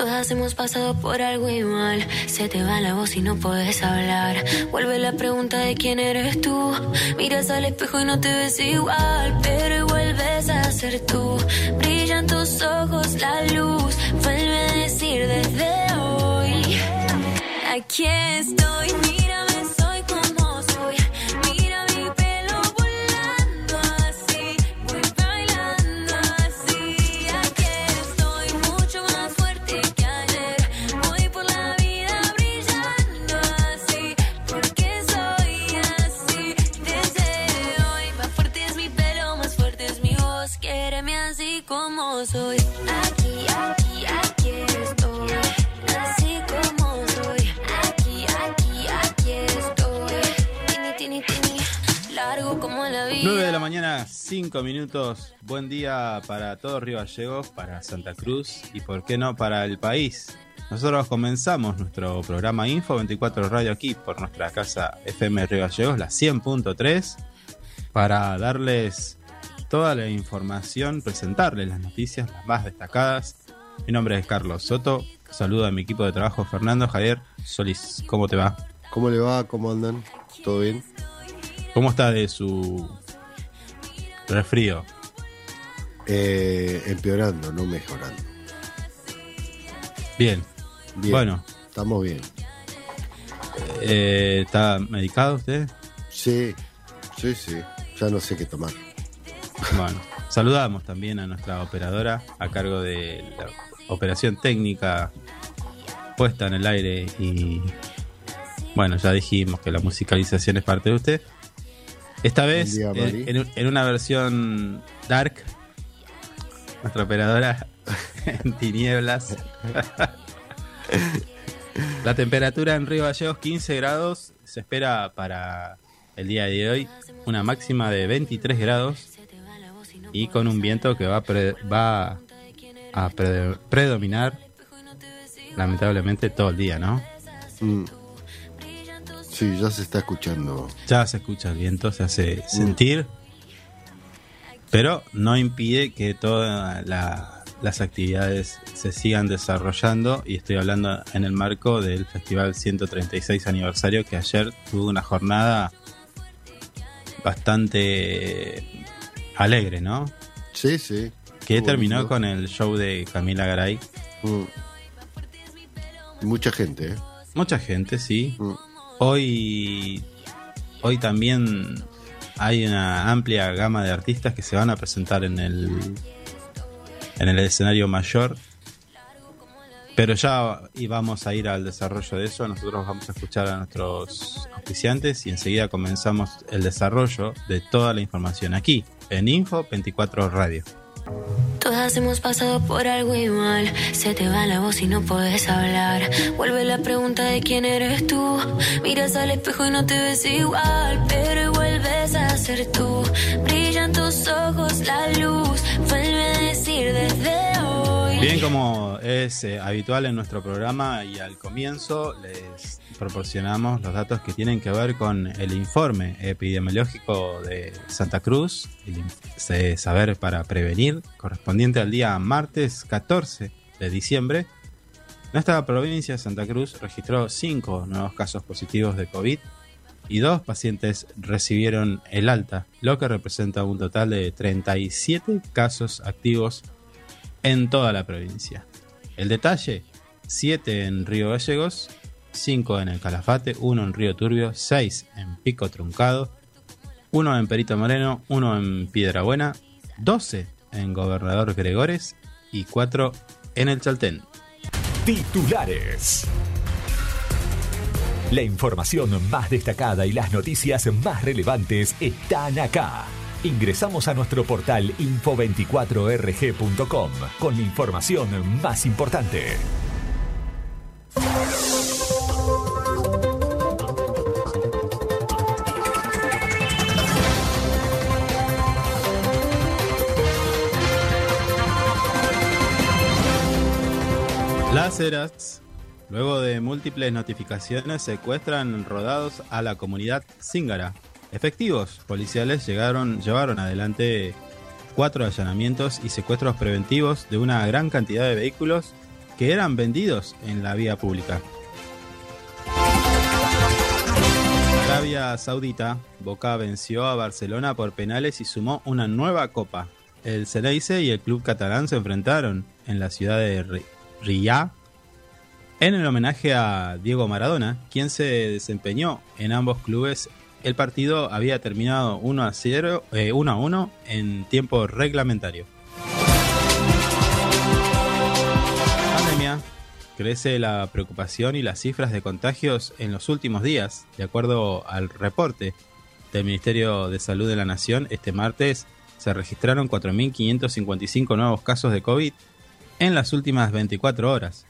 Todas hemos pasado por algo igual. Se te va la voz y no puedes hablar. Vuelve la pregunta de quién eres tú. Miras al espejo y no te ves igual. Pero vuelves a ser tú. Brillan tus ojos la luz. Vuelve a decir desde hoy. Aquí estoy, 5 minutos. Buen día para todos Río Gallegos, para Santa Cruz y, por qué no, para el país. Nosotros comenzamos nuestro programa Info 24 Radio aquí por nuestra casa FM Río Gallegos, la 100.3, para darles toda la información, presentarles las noticias, las más destacadas. Mi nombre es Carlos Soto. Saludo a mi equipo de trabajo, Fernando Javier Solís. ¿Cómo te va? ¿Cómo le va? ¿Cómo andan? ¿Todo bien? ¿Cómo está de su resfrío? Eh, empeorando, no mejorando. Bien. Bien. Bueno, Estamos bien. eh, ¿está medicado usted? Sí, sí, sí. Ya no sé qué tomar. Bueno, saludamos también a nuestra operadora a cargo de la operación técnica puesta en el aire y bueno, ya dijimos que la musicalización es parte de usted. Esta vez día, en, una versión dark, nuestra operadora en tinieblas. La temperatura en Río Gallegos 15 grados, se espera para el día de hoy una máxima de 23 grados y con un viento que va a, pre- va a pre- predominar lamentablemente todo el día, ¿no? Mm. Sí, ya se está escuchando. Ya se escucha el viento, se hace sentir, pero no impide que todas la- las actividades se sigan desarrollando y estoy hablando en el marco del Festival 136 aniversario que ayer tuvo una jornada bastante alegre, ¿no? Sí, sí. Que terminó con el show de Camila Garay. Mm. Mucha gente, ¿eh? Mucha gente, sí. Mm. Hoy, hoy también hay una amplia gama de artistas que se van a presentar en el, en el escenario mayor. Pero ya vamos a ir al desarrollo de eso. Nosotros vamos a escuchar a nuestros auspiciantes y enseguida comenzamos el desarrollo de toda la información aquí en Info 24 Radio. Todas hemos pasado por algo igual. Se te va la voz y no puedes hablar. Vuelve la pregunta de quién eres tú. Miras al espejo y no te ves igual. Pero vuelves a ser tú. Brillan tus ojos la luz. Vuelve a decir desde. Bien, como es eh, habitual en nuestro programa y al comienzo les proporcionamos los datos que tienen que ver con el informe epidemiológico de Santa Cruz, el saber para prevenir, correspondiente al día martes 14 de diciembre. Nuestra provincia de Santa Cruz registró 5 nuevos casos positivos de COVID y dos pacientes recibieron el alta, lo que representa un total de 37 casos activos en toda la provincia. El detalle, 7 en Río Gallegos, 5 en el Calafate, 1 en Río Turbio, 6 en Pico Truncado, 1 en Perito Moreno, 1 en Piedra Buena, 12 en Gobernador Gregores y 4 en el Chaltén. Titulares. La información más destacada y las noticias más relevantes están acá. Ingresamos a nuestro portal info24rg.com con la información más importante. Las Heras, luego de múltiples notificaciones, secuestran rodados a la comunidad cíngara. Efectivos policiales llegaron, llevaron adelante cuatro allanamientos y secuestros preventivos de una gran cantidad de vehículos que eran vendidos en la vía pública. Arabia Saudita, Boca venció a Barcelona por penales y sumó una nueva copa. El Ceneice y el club catalán se enfrentaron en la ciudad de Riyadh en el homenaje a Diego Maradona, quien se desempeñó en ambos clubes. El partido había terminado 1 a 0, 1 eh, a 1 en tiempo reglamentario. Pandemia. Crece la preocupación y las cifras de contagios en los últimos días. De acuerdo al reporte del Ministerio de Salud de la Nación, este martes se registraron 4.555 nuevos casos de COVID en las últimas 24 horas.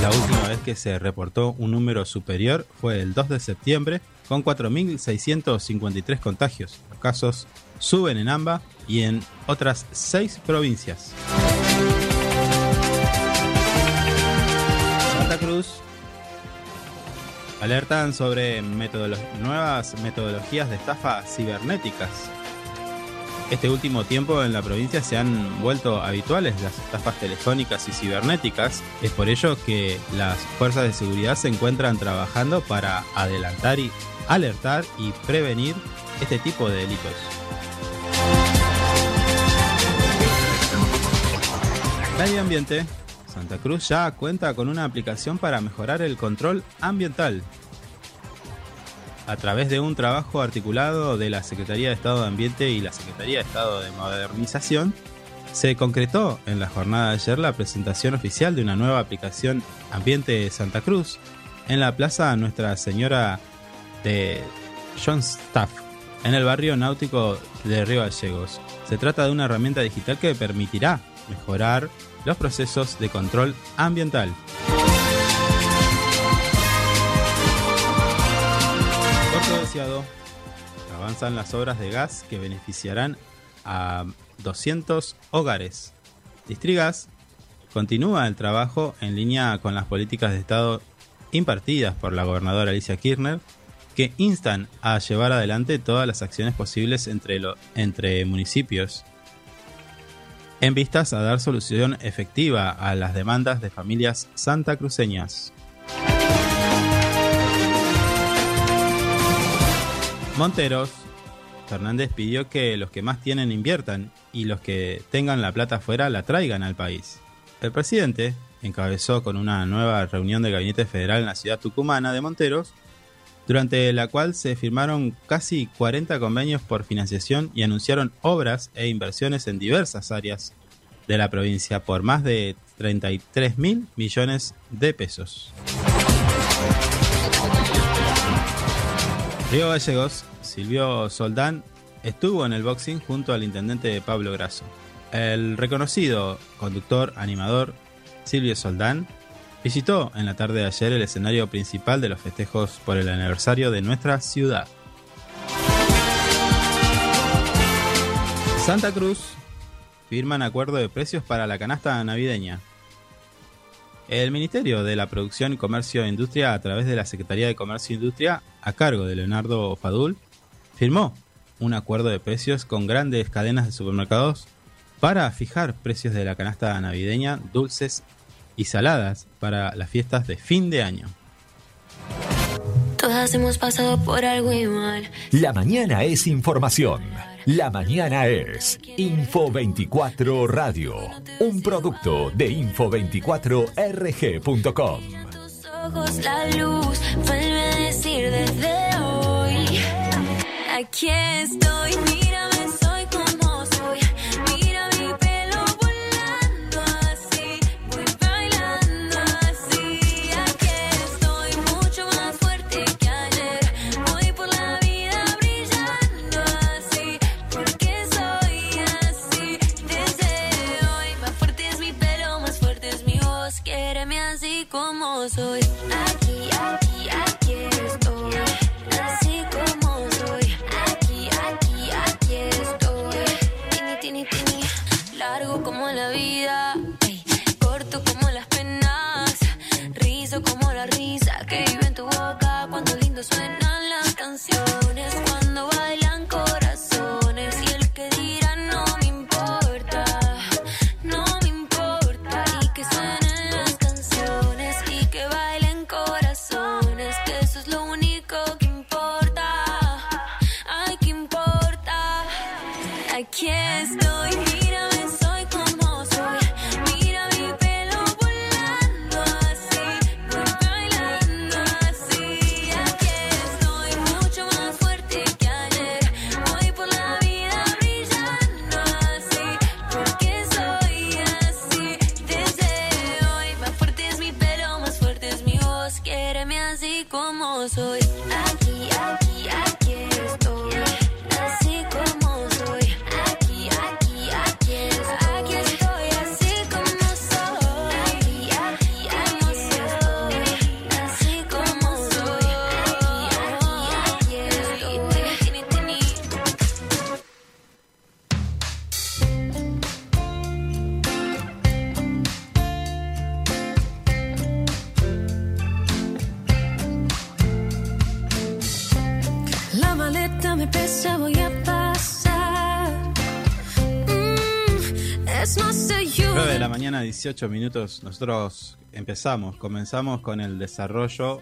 La última vez que se reportó un número superior fue el 2 de septiembre con 4.653 contagios. Los casos suben en AMBA y en otras seis provincias. Santa Cruz alertan sobre nuevas metodologías de estafa cibernéticas este último tiempo en la provincia se han vuelto habituales las estafas telefónicas y cibernéticas. Es por ello que las fuerzas de seguridad se encuentran trabajando para adelantar y alertar y prevenir este tipo de delitos. Medio ambiente. Santa Cruz ya cuenta con una aplicación para mejorar el control ambiental a través de un trabajo articulado de la Secretaría de Estado de Ambiente y la Secretaría de Estado de Modernización, se concretó en la jornada de ayer la presentación oficial de una nueva aplicación Ambiente Santa Cruz en la Plaza Nuestra Señora de John Staff, en el barrio náutico de Río Gallegos. Se trata de una herramienta digital que permitirá mejorar los procesos de control ambiental. avanzan las obras de gas que beneficiarán a 200 hogares. Distrigas continúa el trabajo en línea con las políticas de Estado impartidas por la gobernadora Alicia Kirchner, que instan a llevar adelante todas las acciones posibles entre, entre municipios, en vistas a dar solución efectiva a las demandas de familias santacruceñas. Monteros, Fernández pidió que los que más tienen inviertan y los que tengan la plata afuera la traigan al país. El presidente encabezó con una nueva reunión del Gabinete Federal en la ciudad tucumana de Monteros, durante la cual se firmaron casi 40 convenios por financiación y anunciaron obras e inversiones en diversas áreas de la provincia por más de 33 mil millones de pesos. Río Gallegos, Silvio Soldán, estuvo en el boxing junto al intendente Pablo Grasso. El reconocido conductor, animador Silvio Soldán visitó en la tarde de ayer el escenario principal de los festejos por el aniversario de nuestra ciudad. Santa Cruz firman acuerdo de precios para la canasta navideña. El Ministerio de la Producción, Comercio e Industria, a través de la Secretaría de Comercio e Industria, a cargo de Leonardo Fadul, firmó un acuerdo de precios con grandes cadenas de supermercados para fijar precios de la canasta navideña, dulces y saladas para las fiestas de fin de año. Todas hemos pasado por algo igual. La mañana es información. La mañana es Info 24 Radio, un producto de info24rg.com. La luz vuelve a decir desde hoy. Aquí estoy, Aquí, aquí, aquí estoy. Así como soy. Aquí, aquí, aquí estoy. Tini, tini, tini. Largo como la vida. corto como las penas. Rizo como la risa que vive en tu boca. Cuando lindo suenan 18 minutos. Nosotros empezamos, comenzamos con el desarrollo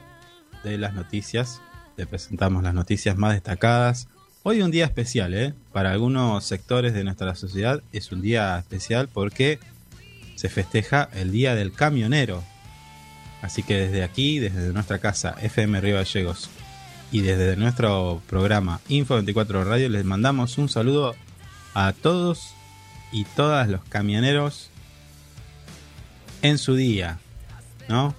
de las noticias. Te presentamos las noticias más destacadas. Hoy un día especial, ¿eh? Para algunos sectores de nuestra sociedad es un día especial porque se festeja el Día del Camionero. Así que desde aquí, desde nuestra casa FM Río Gallegos y desde nuestro programa Info 24 Radio les mandamos un saludo a todos y todas los camioneros en su día, ¿no?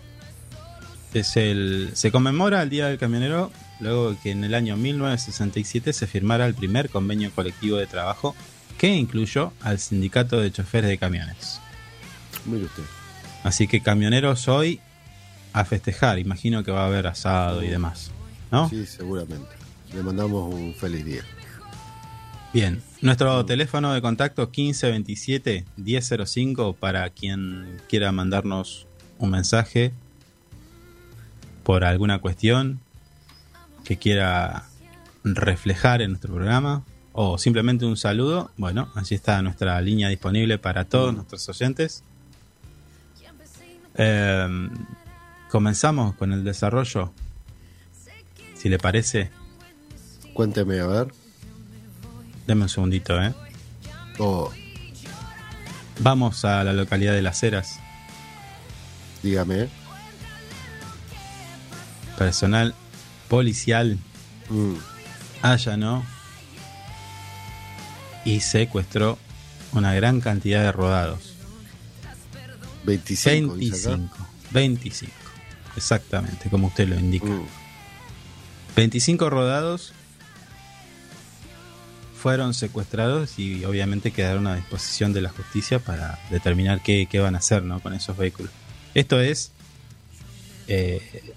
Es el, se conmemora el Día del Camionero luego de que en el año 1967 se firmara el primer convenio colectivo de trabajo que incluyó al sindicato de choferes de camiones. Mire usted. Así que camioneros hoy a festejar, imagino que va a haber asado y demás, ¿no? Sí, seguramente. Le mandamos un feliz día. Bien, nuestro teléfono de contacto 1527 1005 para quien quiera mandarnos un mensaje por alguna cuestión que quiera reflejar en nuestro programa o simplemente un saludo. Bueno, allí está nuestra línea disponible para todos nuestros oyentes. Eh, comenzamos con el desarrollo, si le parece. Cuénteme, a ver. Deme un segundito, ¿eh? Oh, Vamos a la localidad de Las Heras. dígame. Personal policial Mm, allanó y secuestró una gran cantidad de rodados. 25, dice acá. 25. 25. Exactamente, como usted lo indica. Mm, 25 rodados fueron secuestrados y obviamente quedaron a disposición de la justicia para determinar qué, qué van a hacer ¿no? con esos vehículos. Esto es eh,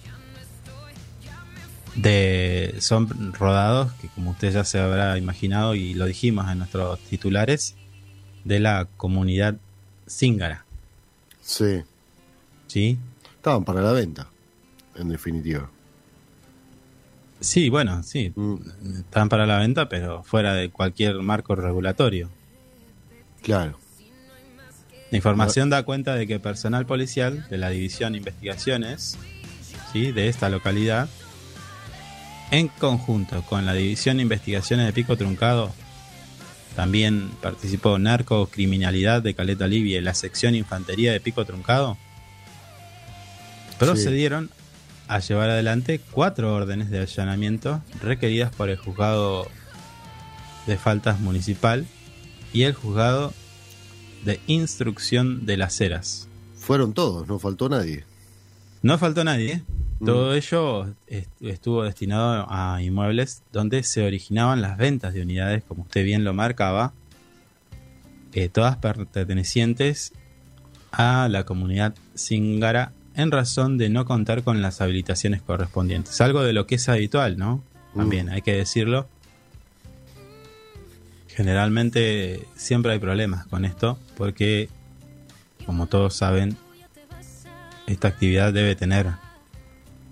de son rodados que como usted ya se habrá imaginado y lo dijimos en nuestros titulares de la comunidad zíngara, sí. ¿sí? Estaban para la venta, en definitiva. Sí, bueno, sí, Mm, están para la venta, pero fuera de cualquier marco regulatorio. claro. La información da cuenta de que personal policial de la División de Investigaciones ¿sí? de esta localidad, en conjunto con la División de Investigaciones de Pico Truncado, también participó Narcocriminalidad de Caleta Livia y la sección Infantería de Pico Truncado, procedieron a llevar adelante cuatro órdenes de allanamiento requeridas por el juzgado de faltas municipal y el juzgado de instrucción de las Heras. Fueron todos, no faltó nadie. No faltó nadie. Mm. Todo ello est- estuvo destinado a inmuebles donde se originaban las ventas de unidades, como usted bien lo marcaba, eh, todas pertenecientes a la comunidad zingara en razón de no contar con las habilitaciones correspondientes. Algo de lo que es habitual, ¿no? También hay que decirlo. Generalmente siempre hay problemas con esto porque, como todos saben, esta actividad debe tener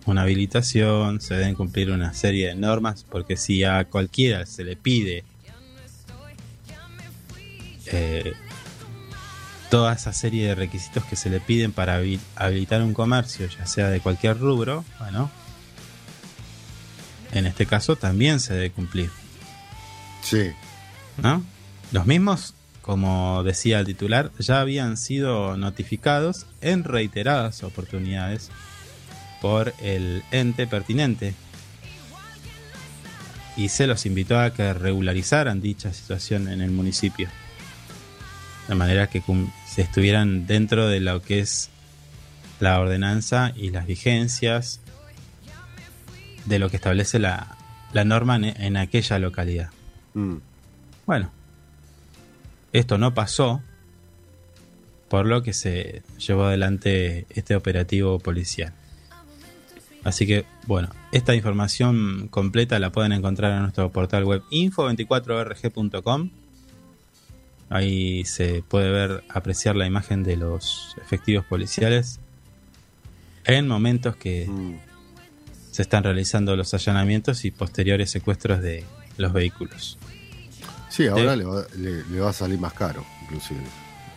una habilitación, se deben cumplir una serie de normas, porque si a cualquiera se le pide eh, toda esa serie de requisitos que se le piden para habi- habilitar un comercio, ya sea de cualquier rubro, bueno, en este caso también se debe cumplir. Sí. ¿no? Los mismos, como decía el titular, ya habían sido notificados en reiteradas oportunidades por el ente pertinente y se los invitó a que regularizaran dicha situación en el municipio. De manera que se estuvieran dentro de lo que es la ordenanza y las vigencias de lo que establece la, la norma en, en aquella localidad. Mm. Bueno, esto no pasó, por lo que se llevó adelante este operativo policial. Así que, bueno, esta información completa la pueden encontrar en nuestro portal web info24rg.com. Ahí se puede ver, apreciar la imagen de los efectivos policiales en momentos que Mm. se están realizando los allanamientos y posteriores secuestros de los vehículos. Sí, ahora Sí. le va, le- le va a salir más caro, inclusive.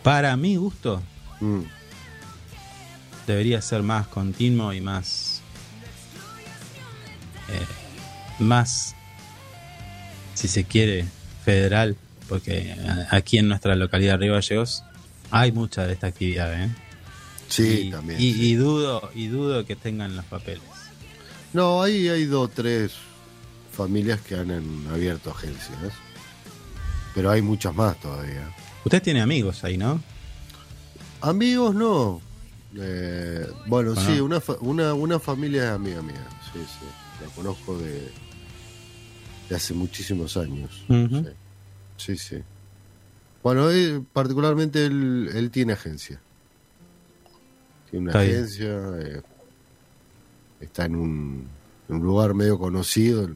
Para mi gusto, Mm. debería ser más continuo y más eh, más si se quiere federal porque a- aquí en nuestra localidad de Río Gallegos hay mucha de esta actividad ¿eh? Sí, y, también. y- sí. y dudo y dudo que tengan los papeles No, ahí hay dos, tres familias que han abierto agencias. Pero hay muchas más todavía. usted tiene amigos ahí no Amigos no. Eh, bueno, Bueno. sí, una, una, una familia es amiga mía. Sí, sí. La conozco de, de hace muchísimos años. Ujú. sí. Sí, sí. Bueno, él, particularmente él, él tiene agencia. Tiene una Está agencia. eh, está en un, en un lugar medio conocido.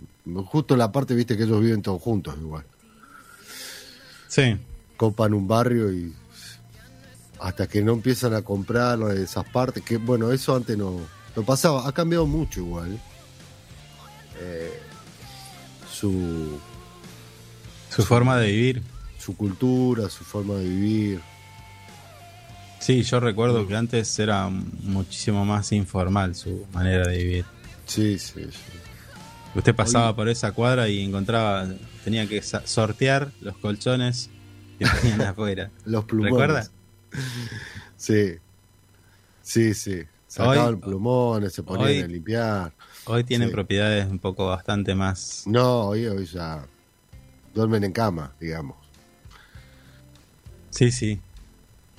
Justo en la parte, viste, que ellos viven todos juntos igual. sí copan un barrio y hasta que no empiezan a comprar esas partes, que bueno, eso antes no, no pasaba, ha cambiado mucho igual. Eh, su, su forma de vivir su cultura, su forma de vivir. sí yo recuerdo que antes era muchísimo más informal su manera de vivir Sí, sí, sí. Usted pasaba por esa cuadra y encontraba, tenía que sortear los colchones que tenían afuera. Los plumones. ¿Recuerda? Sí. Sí, sí. Sacaban Hoy- plumones, se ponían hoy- a limpiar. Hoy tienen Sí. propiedades un poco bastante más. No, hoy, hoy ya duermen en cama, digamos. Sí, sí.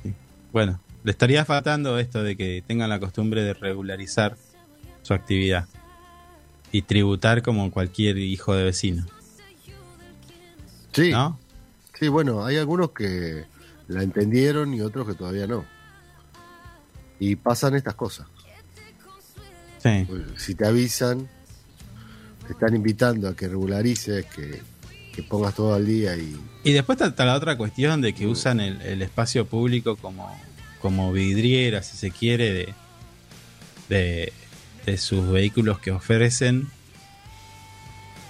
Sí. Bueno, le estaría faltando esto de que tengan la costumbre de regularizar su actividad y tributar como cualquier hijo de vecino, Sí. ¿no? Sí, bueno, hay algunos que la entendieron y otros que todavía no. Y pasan estas cosas. Sí. Pues, Si te avisan, te están invitando a que regularices, que, que pongas todo al día y... Y después está la otra cuestión de que usan el, el espacio público como, como vidriera, si se quiere, de, de, de sus vehículos que ofrecen.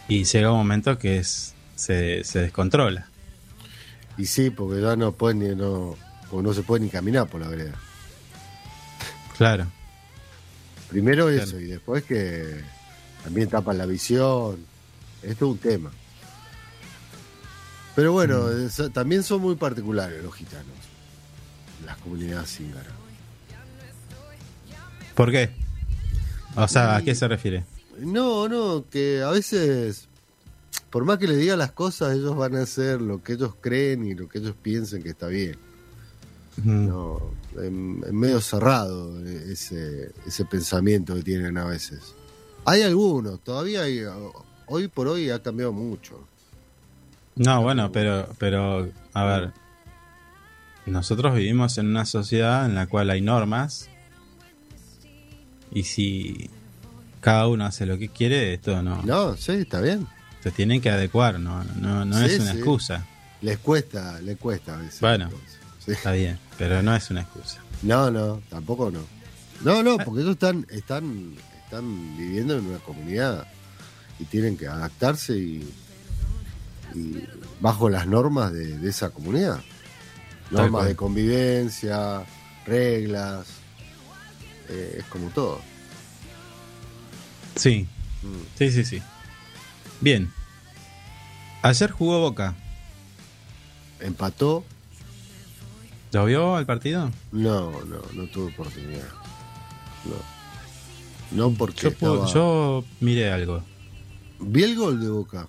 Y llega un momento que es, se, se descontrola. Y sí, porque ya no pueden ni, no, porque no se puede ni caminar por la vereda. Claro. Primero Claro. eso, y después que también tapan la visión. Esto es un tema. Pero bueno, Mm. es- también son muy particulares los gitanos. Las comunidades cíngaras. ¿Por qué? O sea, ¿a qué se refiere? No, no, que a veces, por más que les diga las cosas, ellos van a hacer lo que ellos creen y lo que ellos piensen que está bien. Mm. No, en, en medio cerrado eh, ese, ese pensamiento que tienen a veces. Hay algunos, todavía hay, hoy por hoy ha cambiado mucho. No, bueno, pero, pero, a ver, nosotros vivimos en una sociedad en la cual hay normas y si cada uno hace lo que quiere, esto no, No, sí, está bien. se tienen que adecuar, no, no, no Sí, es una sí. excusa, Les cuesta, les cuesta a veces. Bueno. sí. está bien, pero no es una excusa. No, no, tampoco no. No, no, porque ellos están, están, están viviendo en una comunidad y tienen que adaptarse y, y bajo las normas de, de esa comunidad. Normas de convivencia, reglas, eh, es como todo. Sí, Mm. sí, sí, sí. Bien. Ayer jugó Boca. Empató, ¿Lo vio al partido? no, no, no tuve oportunidad. No. No porque Yo, estaba- yo miré algo. vi el gol de Boca.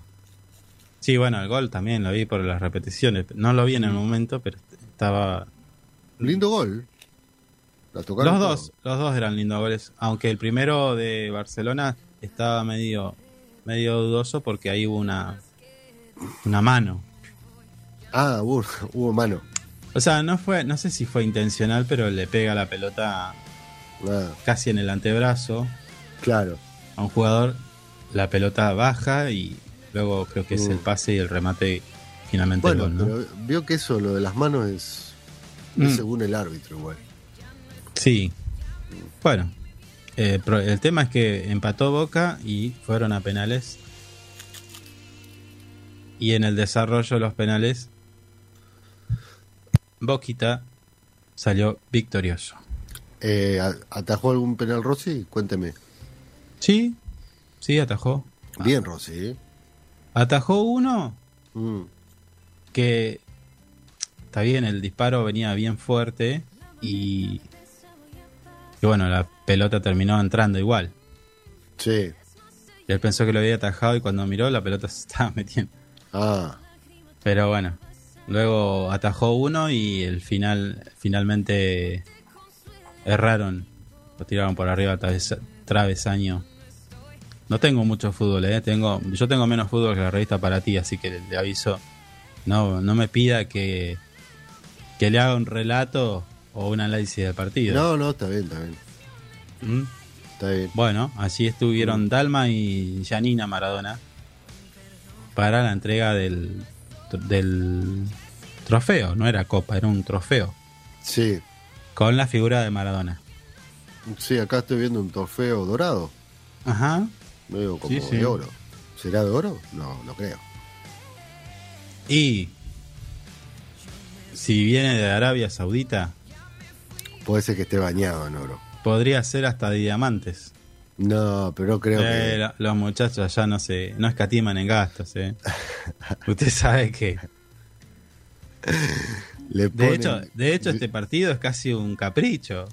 Sí, bueno, el gol también lo vi por las repeticiones. No lo vi en el momento, pero estaba. Lindo gol. La Los todo. dos, los dos eran lindos goles. Aunque el primero de Barcelona estaba medio, medio dudoso porque ahí hubo una, una mano. Ah, hubo, hubo mano. O sea, no fue, no sé si fue intencional, pero le pega la pelota Ah, casi en el antebrazo claro. a un jugador. La pelota baja y luego creo que es el Mm. pase y el remate finalmente el Bueno, gol, ¿no? pero vio que eso, lo de las manos, es, es Mm. según el árbitro igual. Sí. Bueno, eh, el tema es que empató Boca y fueron a penales. Y en el desarrollo de los penales, Boquita salió victorioso. Eh, ¿a- ¿Atajó algún penal Rossi? Cuénteme. Sí, sí, atajó. Bien, Rossi, ¿eh? Atajó uno Mm, que está bien, el disparo venía bien fuerte y, y bueno, la pelota terminó entrando igual. sí. Y él pensó que lo había atajado y cuando miró la pelota se estaba metiendo. Ah, Pero bueno, luego atajó uno y el final finalmente erraron. Lo tiraron por arriba traves- travesaño. No tengo mucho fútbol, ¿eh? Tengo, yo tengo menos fútbol que la revista para ti, así que le, le aviso. No, no me pida que, que le haga un relato o un análisis del partido. no, no, está bien, está bien. ¿Mm? Está bien. Bueno, allí estuvieron Dalma y Janina Maradona para la entrega del, del trofeo. No era copa, era un trofeo Sí, con la figura de Maradona. sí, acá estoy viendo un trofeo dorado. Ajá. Medio como Sí, sí. de oro. ¿Será de oro? No, no creo. Y si viene de Arabia Saudita, Puede ser que esté bañado en oro. podría ser hasta de diamantes. No, pero creo Eh, que. lo- los muchachos allá no se, no escatiman en gastos, eh. Usted sabe que Le de ponen- hecho, de hecho este partido es casi un capricho.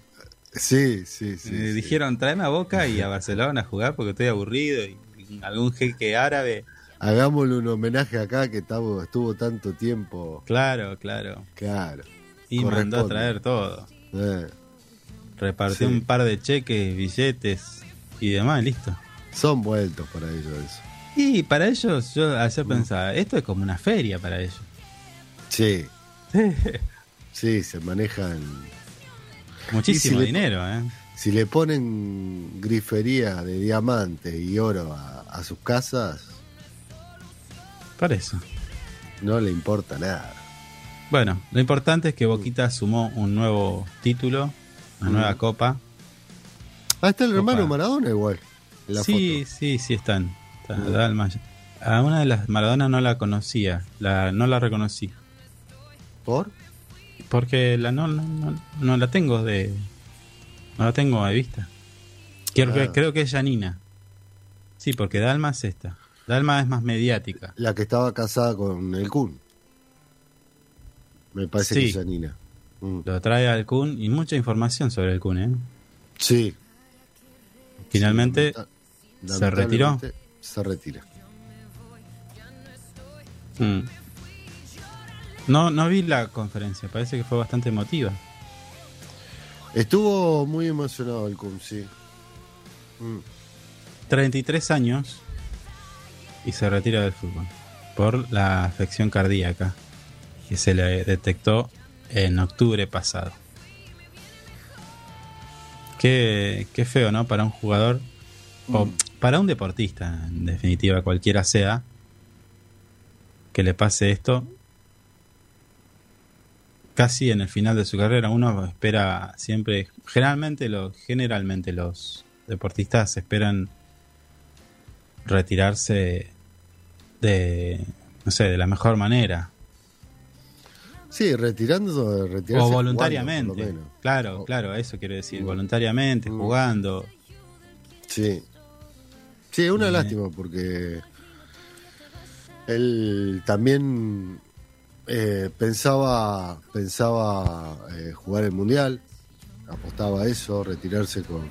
Sí, sí, sí. Eh, sí. Dijeron, tráeme a Boca y a Barcelona a jugar porque estoy aburrido. Y, y algún jeque árabe. Hagámosle un homenaje acá que estaba- estuvo tanto tiempo. Claro, claro. Claro. Y mandó a traer todo. Eh, Repartió Sí. un par de cheques, billetes y demás, listo. son vueltos para ellos eso. Y para ellos, yo Mm. ayer pensaba, esto es como una feria para ellos. Sí. Sí, se manejan. Muchísimo le- dinero, ¿eh? Si le ponen grifería de diamante y oro a, a sus casas, Por eso. no le importa nada. Bueno, lo importante es que Boquita sumó un nuevo título, una Mm. nueva copa. Ah, está el hermano Maradona igual. En la sí, foto. sí, sí están. Está Mm. A una de las Maradona no la conocía, la, no la reconocí. ¿Por? Porque la no, no, no, no la tengo de. No la tengo de vista. Creo, que, Ah. creo que es Janina. Sí, porque Dalma es esta. Dalma es más mediática. La que estaba casada con el Kun. Me parece Sí. que es Janina. Mm. Lo trae al Kun y mucha información sobre el Kun, ¿eh? Sí. Finalmente Sí, lamenta- se retiró. Se retira. Mm. No, no vi la conferencia, parece que fue bastante emotiva. Estuvo muy emocionado el Kun, sí. Mm. 33 años y se retira del fútbol por la afección cardíaca que se le detectó en octubre pasado. Qué, qué feo, ¿no? Para un jugador o Mm. para un deportista, en definitiva, cualquiera sea, que le pase esto casi en el final de su carrera. Uno espera siempre, generalmente los, generalmente los deportistas esperan retirarse de, no sé, de la mejor manera. Sí, retirando, retirarse O voluntariamente. Claro, O- claro, eso quiero decir. Mm. Voluntariamente, Mm. jugando. Sí. Sí, es una Eh. lástima porque él también eh, pensaba pensaba eh, jugar el mundial, apostaba a eso, retirarse con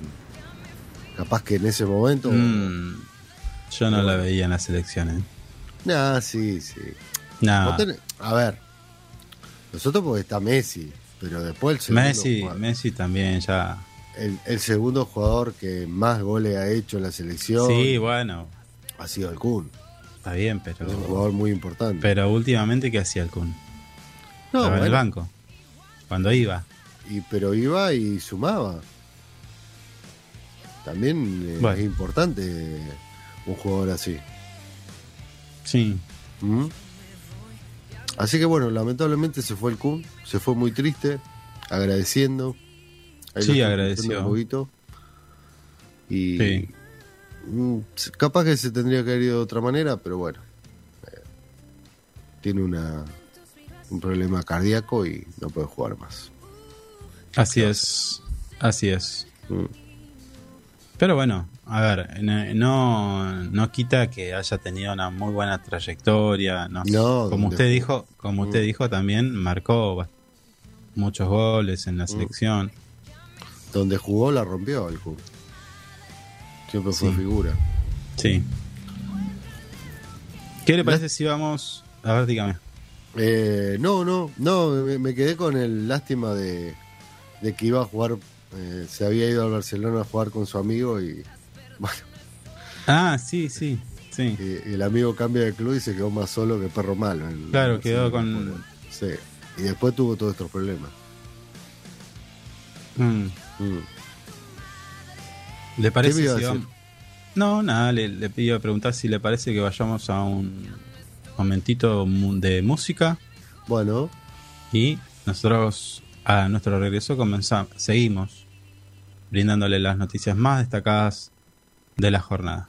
capaz que en ese momento. Mm, yo no la veía en las elecciones. Nah, sí, sí. Tenés- a ver, nosotros porque está Messi, pero después el segundo, Messi, jugador, Messi también ya. el, el segundo jugador que más goles ha hecho en la selección Sí, bueno, ha sido el Kun. Está bien, Es un pero. jugador muy importante. Pero últimamente, ¿qué hacía el Kun? no, Estaba en el banco. Cuando iba. y, pero iba y sumaba. También eh, Bueno. es importante un jugador así. Sí. ¿Mm? Así que bueno, lamentablemente se fue el Kun, se fue muy triste, agradeciendo. Ahí Sí, agradeció. un poquito. Y Sí. Mm, capaz que se tendría que haber ido de otra manera, pero bueno. eh, tiene una un problema cardíaco y no puede jugar más. Así es. Así es. Mm. Pero bueno, a ver, no, no, quita que haya tenido una muy buena trayectoria. No, No, como usted dijo, como usted Mm. dijo también marcó muchos goles en la selección. Donde jugó la rompió el Kun. Siempre fue Sí. figura. Sí. ¿Qué le parece si vamos? A ver, dígame. Eh, no, no, no, me, me quedé con el lástima de, de que iba a jugar, eh, se había ido al Barcelona a jugar con su amigo y bueno, Ah, sí, sí, sí. y- y el amigo cambia de club y se quedó más solo que perro malo. en- Claro, en- quedó con- Sí, y después tuvo todos estos problemas. Mm. Mm. ¿Le ¿Qué parece me iba a si decir? vamos- No, nada, le, le pido preguntar si le parece que vayamos a un momentito de música Bueno, y nosotros a nuestro regreso comenzamos, seguimos brindándole las noticias más destacadas de la jornada.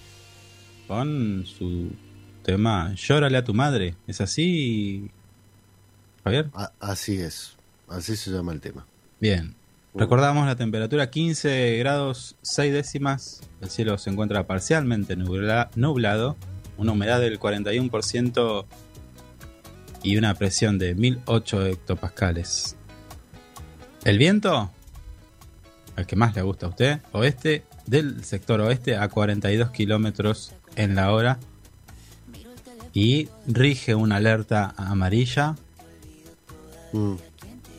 con su tema Llórale a tu madre. ¿Es así, Javier? A- así es. Así se llama el tema. Bien. Recordamos la temperatura 15 grados 6 décimas. El cielo se encuentra parcialmente nubla- nublado. Una humedad del 41% y una presión de 1008 hectopascales. El viento, el que más le gusta a usted, oeste, del sector oeste a 42 kilómetros en la hora. Y rige una alerta amarilla Mm.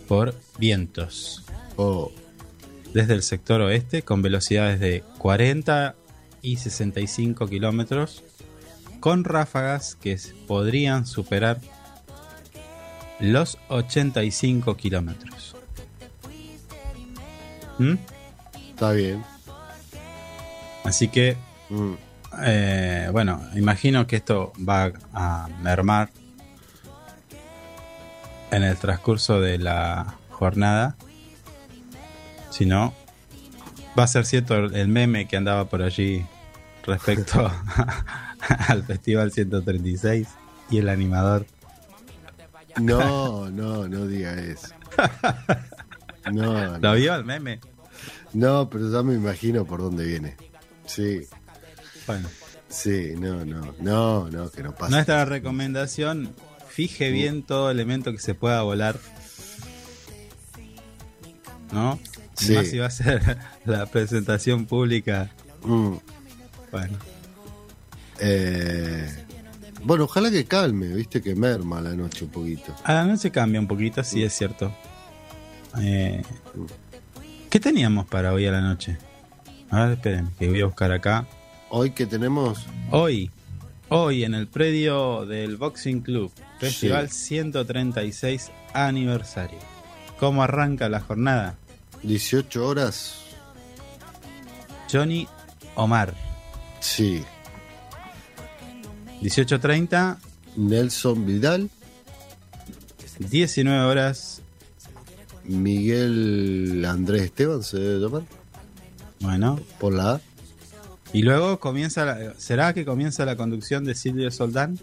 por vientos Oh, desde el sector oeste con velocidades de 40 y 65 kilómetros con ráfagas que podrían superar los 85 kilómetros. ¿Mm? está bien. Así que, Mm. Eh, bueno, imagino que esto va a mermar en el transcurso de la jornada. Si no, va a ser cierto el meme que andaba por allí respecto al Festival 136 y el animador. No, no, no diga eso. No, ¿Lo no, vio el meme? no, pero ya me imagino por dónde viene. Sí, Bueno, sí, no, no, no, no, que no pasa. nuestra recomendación, fije bien todo elemento que se pueda volar. ¿No? Sí. Más si va a ser la presentación pública. Mm. Bueno, Eh, bueno, ojalá que calme, viste que merma la noche un poquito. a la noche cambia un poquito, sí es cierto. Eh, ¿Qué teníamos para hoy a la noche? A ver, esperen, que voy a buscar acá. Hoy que tenemos, Hoy, hoy en el predio del Boxing Club, Festival 136 aniversario. ¿Cómo arranca la jornada? 18 horas, Johnny Omar, sí. 18.30, Nelson Vidal, 19 horas. Miguel Andrés Esteban, se debe llamar, Bueno, por la A. y luego comienza, la- ¿será que comienza la conducción de Silvio Soldán?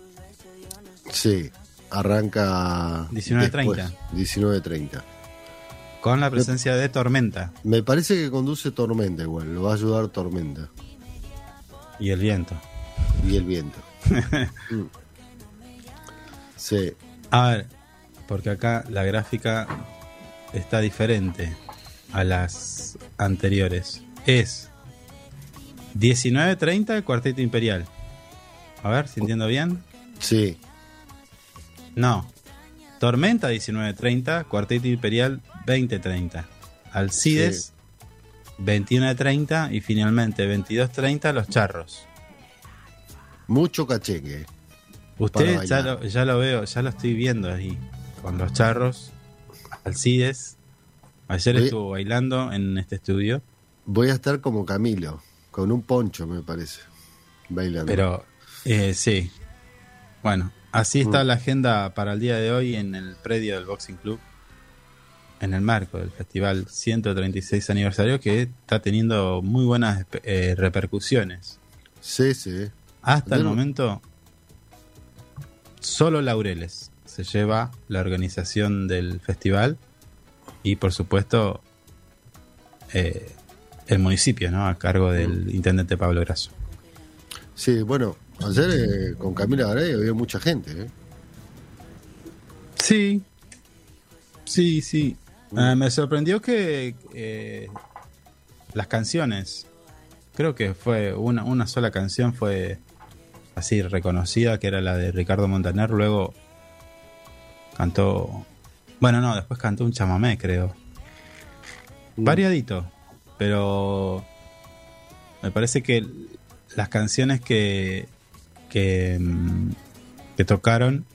Sí, arranca 19:30. después, 19.30. Con la presencia de Tormenta Me parece que conduce Tormenta igual, lo va a ayudar Tormenta y el viento. y el viento. Mm. Sí, A ver, porque acá la gráfica está diferente a las anteriores. Es 19.30 el cuarteto imperial. A ver, si entiendo bien. sí, No. Tormenta 19.30, cuarteto imperial 20.30. Alcides 21.30 y finalmente 22.30 los charros. mucho cachengue. Usted ya lo, ya lo veo, ya lo estoy viendo ahí. Con los charros, Alcides. Ayer estuvo bailando en este estudio. Voy a estar como Camilo, con un poncho me parece, bailando. Pero eh, sí. Bueno, así está Mm. la agenda para el día de hoy en el predio del Boxing Club. En el marco del Festival 136 aniversario que está teniendo muy buenas eh, repercusiones. Sí, sí. Hasta el momento, solo Laureles se lleva la organización del festival y por supuesto eh, el municipio, ¿no? A cargo del intendente Pablo Grasso. Sí, bueno, ayer eh, con Camila Garay había mucha gente, ¿eh? Sí, sí, sí. Ah, me sorprendió que eh, las canciones, creo que fue una, una sola canción fue así reconocida, que era la de Ricardo Montaner, luego cantó, bueno, no, después cantó un chamamé, creo. Variadito, pero me parece que las canciones que, que, mm, que tocaron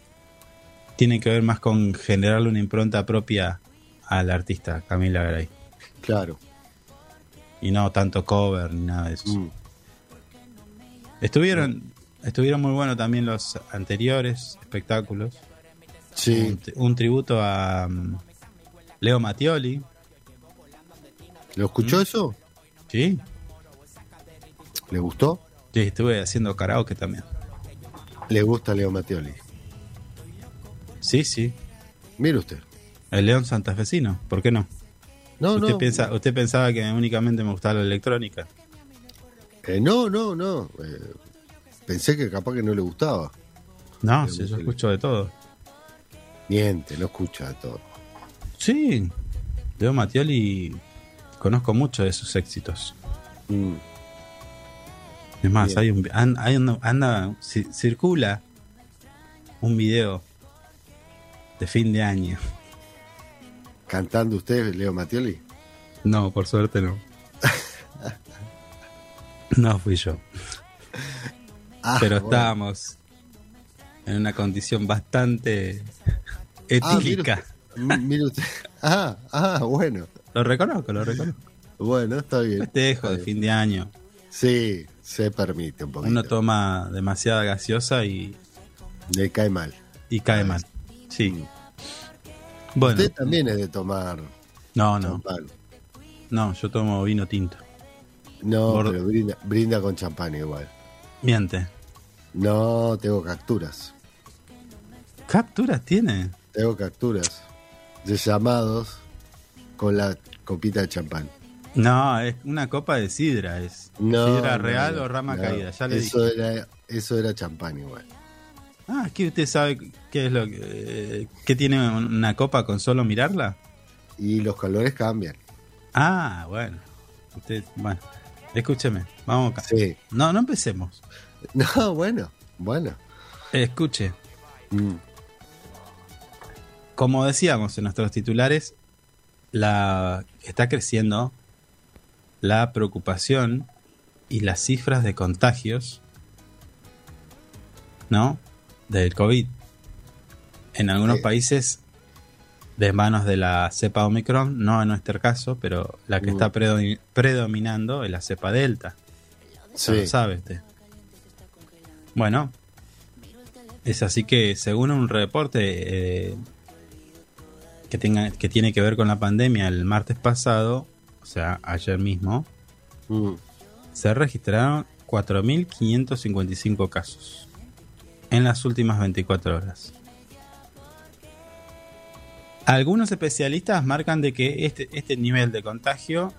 tienen que ver más con generarle una impronta propia al artista, Camila Garay. Claro. Y no tanto cover ni nada de eso. Mm. Estuvieron, estuvieron muy buenos también los anteriores espectáculos. Sí, Un, un tributo a mm, Leo Mattioli, ¿Lo escuchó eso? Sí, ¿Le gustó? sí, estuve haciendo karaoke también. Le gusta Leo Mattioli. Sí, sí. Mire usted. El León santafesino, ¿por qué no? No, ¿Usted, no. piensa, ¿Usted pensaba que únicamente me gustaba la electrónica? eh, no, no, no. eh, pensé que capaz que no le gustaba. No, sí, yo escucho de todo. Miente, no escucha de todo. Sí, Leo Mattioli conozco mucho de sus éxitos. Mm, Es más, hay un, hay un- anda, ci- circula un video de fin de año. ¿Cantando usted, Leo Mattioli? No, por suerte no. No fui yo. Ah, pero bueno. estábamos en una condición bastante Ah, mire etílica. usted. M- Mire usted. Ah, ah, bueno. Lo reconozco, lo reconozco. Bueno, está bien. Festejo de fin de año. Sí, se permite un poquito. Uno toma demasiada gaseosa y, Le cae mal. y cae mal. Sí. Bueno, Usted también es de tomar no, no, champán. no, yo tomo vino tinto. No, pero brinda, brinda con champán igual. Miente. No, tengo capturas. ¿Capturas tiene? Tengo capturas de llamados con la copita de champán. No, es una copa de sidra, es. No, sidra real no, o rama no. caída, ya le eso dije. era Eso era champán igual. Ah, ¿qué usted sabe qué es lo que, eh, qué tiene una copa con solo mirarla? Y los colores cambian. Ah, bueno. Usted, bueno, escúcheme, vamos acá. Sí. No, no empecemos. No, bueno, bueno. Escuche, Mm, como decíamos en nuestros titulares, la está creciendo la preocupación y las cifras de contagios, ¿no? Del COVID. En algunos Sí. países de manos de la cepa Omicron, no en nuestro caso, pero la que Mm. está predomi- predominando es la cepa Delta. Ya lo Sí. sabe usted. Bueno, es así que según un reporte eh, que, tenga, que tiene que ver con la pandemia el martes pasado, o sea, ayer mismo, Mm, se registraron 4.555 casos en las últimas 24 horas. Algunos especialistas marcan de que este, este nivel de contagio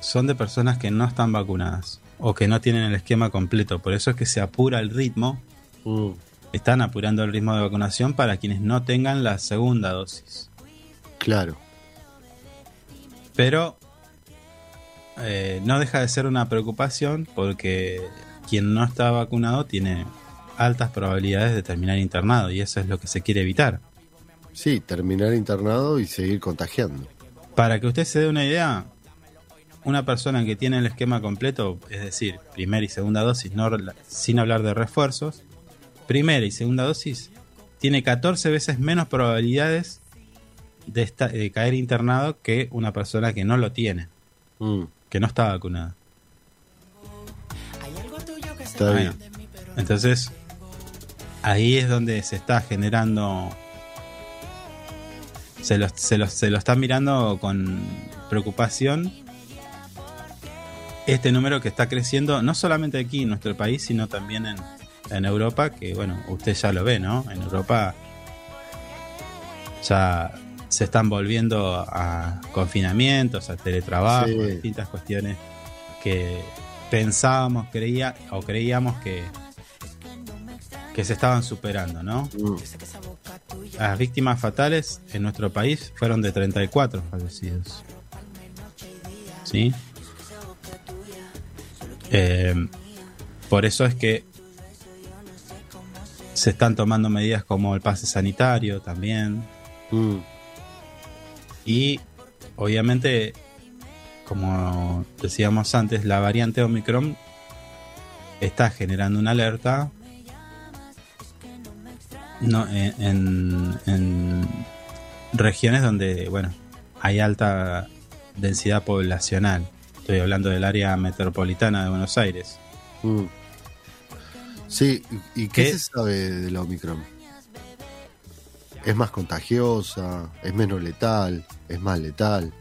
son de personas que no están vacunadas o que no tienen el esquema completo. Por eso es que se apura el ritmo. mm, Están apurando el ritmo de vacunación para quienes no tengan la segunda dosis. claro. Pero eh, no deja de ser una preocupación porque quien no está vacunado tiene altas probabilidades de terminar internado y eso es lo que se quiere evitar. Sí, terminar internado y seguir contagiando. Para que usted se dé una idea, una persona que tiene el esquema completo, es decir, primera y segunda dosis, no, sin hablar de refuerzos, primera y segunda dosis, tiene 14 veces menos probabilidades de, esta- de caer internado que una persona que no lo tiene, Mm, que no está vacunada. está bien. entonces, ahí es donde se está generando. Se lo, se lo- se lo está mirando con preocupación. Este número que está creciendo, no solamente aquí en nuestro país, sino también en, en Europa, que bueno, usted ya lo ve, ¿no? En Europa ya se están volviendo a confinamientos, a teletrabajo, Sí. distintas cuestiones que pensábamos, creía o creíamos que que se estaban superando, ¿no? Mm, Las víctimas fatales en nuestro país fueron de 34 fallecidos. ¿Sí? Eh, por eso es que se están tomando medidas como el pase sanitario también. mm, Y obviamente, como decíamos antes, la variante Omicron está generando una alerta no, en, en- en regiones donde, bueno, hay alta densidad poblacional. Estoy hablando del área metropolitana de Buenos Aires. mm. Sí, ¿y qué ¿Qué? se sabe del Omicron? es más contagiosa, es menos letal, es más letal.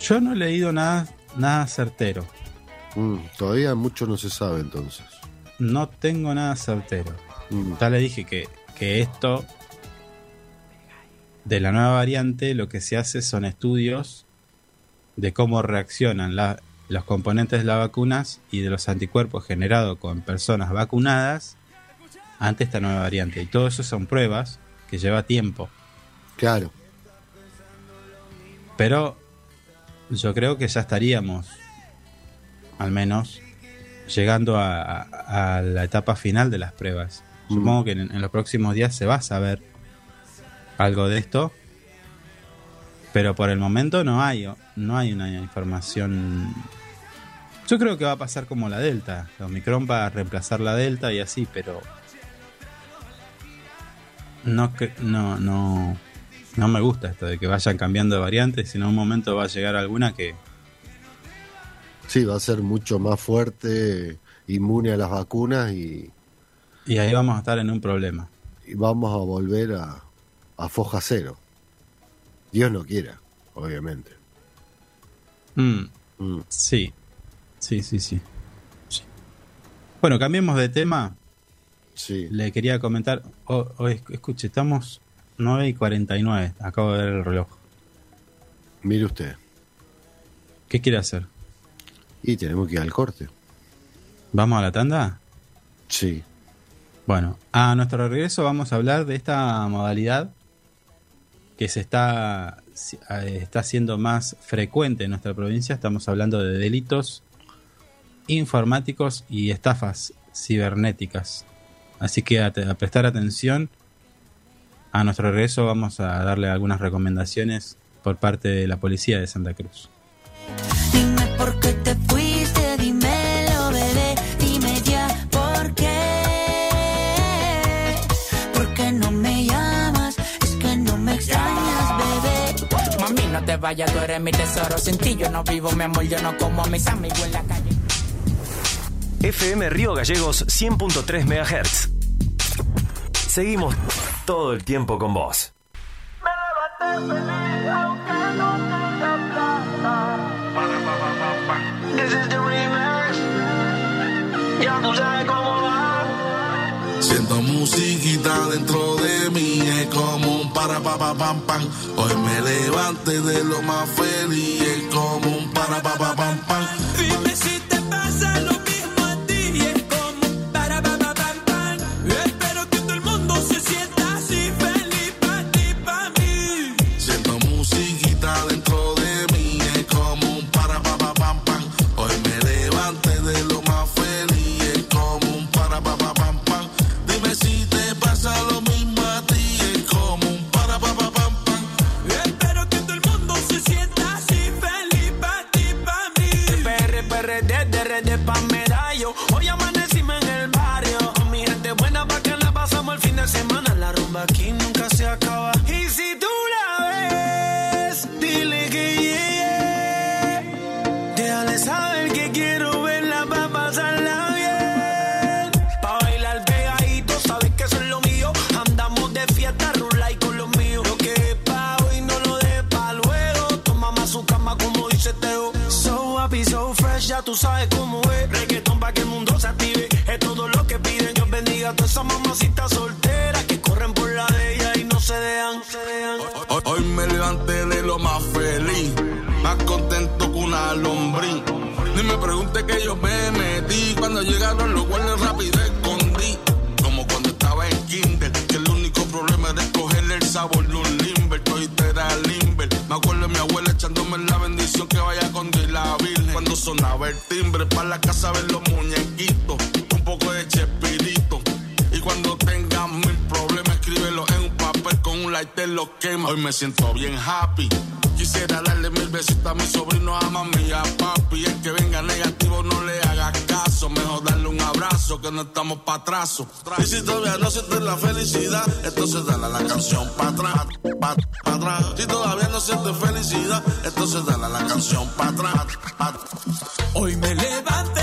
Yo no he leído nada, nada certero. Mm, todavía mucho no se sabe entonces. No tengo nada certero. Mm, Ya le dije que, que esto de la nueva variante lo que se hace son estudios de cómo reaccionan la- los componentes de las vacunas y de los anticuerpos generados con personas vacunadas ante esta nueva variante. Y todo eso son pruebas que lleva tiempo. claro, Pero yo creo que ya estaríamos, al menos, llegando a, a- a la etapa final de las pruebas. Mm. Supongo que en, en los próximos días se va a saber algo de esto. Pero por el momento no hay, no hay una información. Yo creo que va a pasar como la Delta. La Omicron va a reemplazar la Delta y así, pero. No, no, no, no me gusta esto de que vayan cambiando de variantes, sino en un momento va a llegar alguna que. sí, va a ser mucho más fuerte, inmune a las vacunas y, Y ahí vamos a estar en un problema. y vamos a volver a, a foja cero. Dios no quiera, obviamente. Mm, Mm, sí, sí, sí, sí. Sí. Bueno, cambiemos de tema. sí, Le quería comentar. Oh, oh, esc- escuche, estamos 9 y 49. Acabo de ver el reloj. mire usted. ¿Qué quiere hacer? Y tenemos que ir al corte. ¿Vamos a la tanda? Sí, Bueno, a nuestro regreso vamos a hablar de esta modalidad que se está, eh, está siendo más frecuente en nuestra provincia. Estamos hablando de delitos informáticos y estafas cibernéticas. Así que a, a prestar atención. A nuestro regreso vamos a darle algunas recomendaciones por parte de la policía de Santa Cruz. Dime por qué te fuiste, dímelo, bebé. Dime ya por qué. ¿Por qué no me llamas? Es que no me extrañas, bebé. Mami, no te vayas, tú eres mi tesoro. Sin ti yo no vivo, mi amor, yo no como a mis amigos en la calle. FM Río Gallegos 100.3 MHz. Seguimos todo el tiempo con vos. Siento musiquita dentro de mí, es como un para pa pa pam pam. Hoy me levanté de lo más feliz, es como un para pa pa pam pam. Dime si te Pregunte que yo me metí, cuando llegaron los guardias rápido escondí. Como cuando estaba en kinder, que el único problema era escogerle el sabor de un limber, todito era limber. Me acuerdo de mi abuela echándome la bendición que vaya con Dios la Virgen. Cuando sonaba el timbre, para la casa ver los muñequitos, un poco de chespirito. Y cuando tengas mil problemas, escríbelo en un papel con un lighter, lo quema. Hoy me siento bien happy. Quisiera darle mil besitos a mi sobrino, a mami a papi. El que venga negativo no le haga caso. Mejor darle un abrazo que no estamos pa' atraso. Y si todavía no sientes la felicidad, entonces dale la canción pa' atrás, pa, pa' atrás. Si todavía no sientes felicidad, entonces dale la canción pa' atrás, pa' Hoy me levanté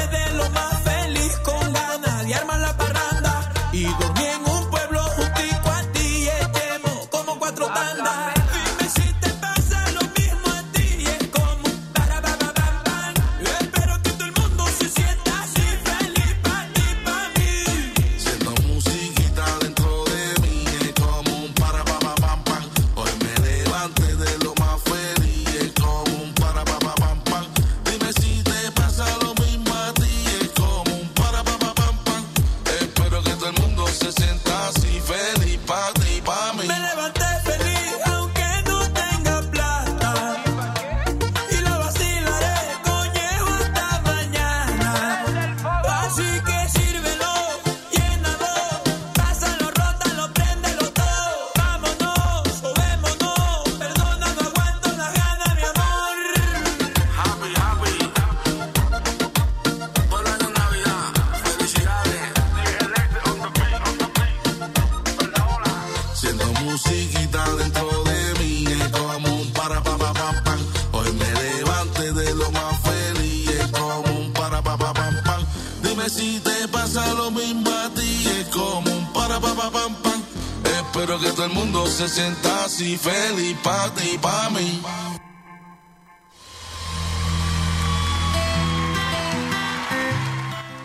pasa lo mismo a ti, es como un para pa pa pam pam. Espero que todo el mundo se sienta así feliz pa ti pa mí.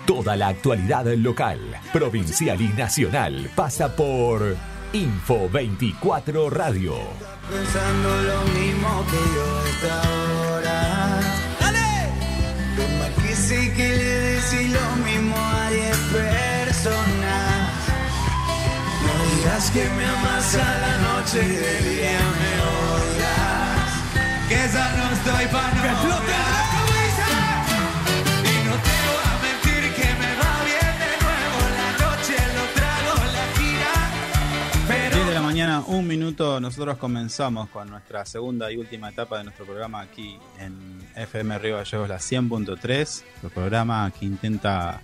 Toda la actualidad local, provincial y nacional pasa por Info 24 Radio. Pensando lo mismo que yo esta Digas que me amas a la noche y de día me odias. Que esa no estoy pa' no Y no te voy a mentir que me va bien de nuevo la noche, lo trago, la gira. Pero 10 de la mañana, un minuto. Nosotros comenzamos con nuestra segunda y última etapa de nuestro programa aquí en FM Río Gallegos, la 100.3. El programa que intenta,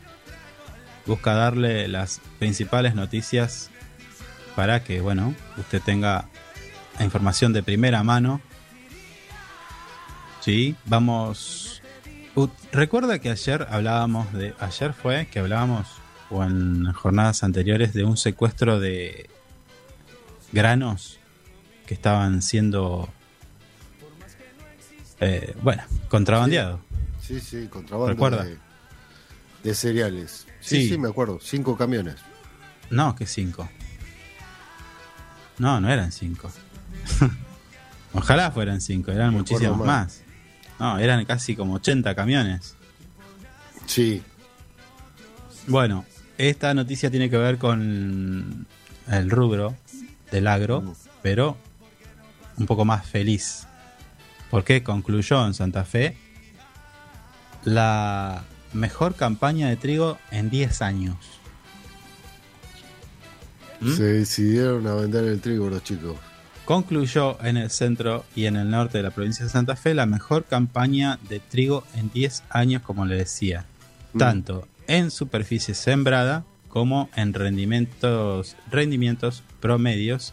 busca darle las principales noticias para que, bueno, usted tenga información de primera mano. Sí, vamos. U- Recuerda que ayer hablábamos de. Ayer fue que hablábamos, o en jornadas anteriores, de un secuestro de granos que estaban siendo. eh, bueno, contrabandeados. Sí, sí, contrabando ¿Recuerda? de, de cereales. Sí, Sí. sí, me acuerdo. Cinco camiones. No, que cinco. No, no eran cinco. Ojalá fueran cinco, eran Me muchísimos más. más. No, eran casi como 80 camiones. Sí, Bueno, esta noticia tiene que ver con el rubro del agro, pero un poco más feliz. Porque concluyó en Santa Fe la mejor campaña de trigo en 10 años. ¿Mm? se decidieron a vender el trigo los chicos. Concluyó en el centro y en el norte de la provincia de Santa Fe la mejor campaña de trigo en 10 años, como le decía, Mm. tanto en superficie sembrada como en rendimientos, rendimientos promedios,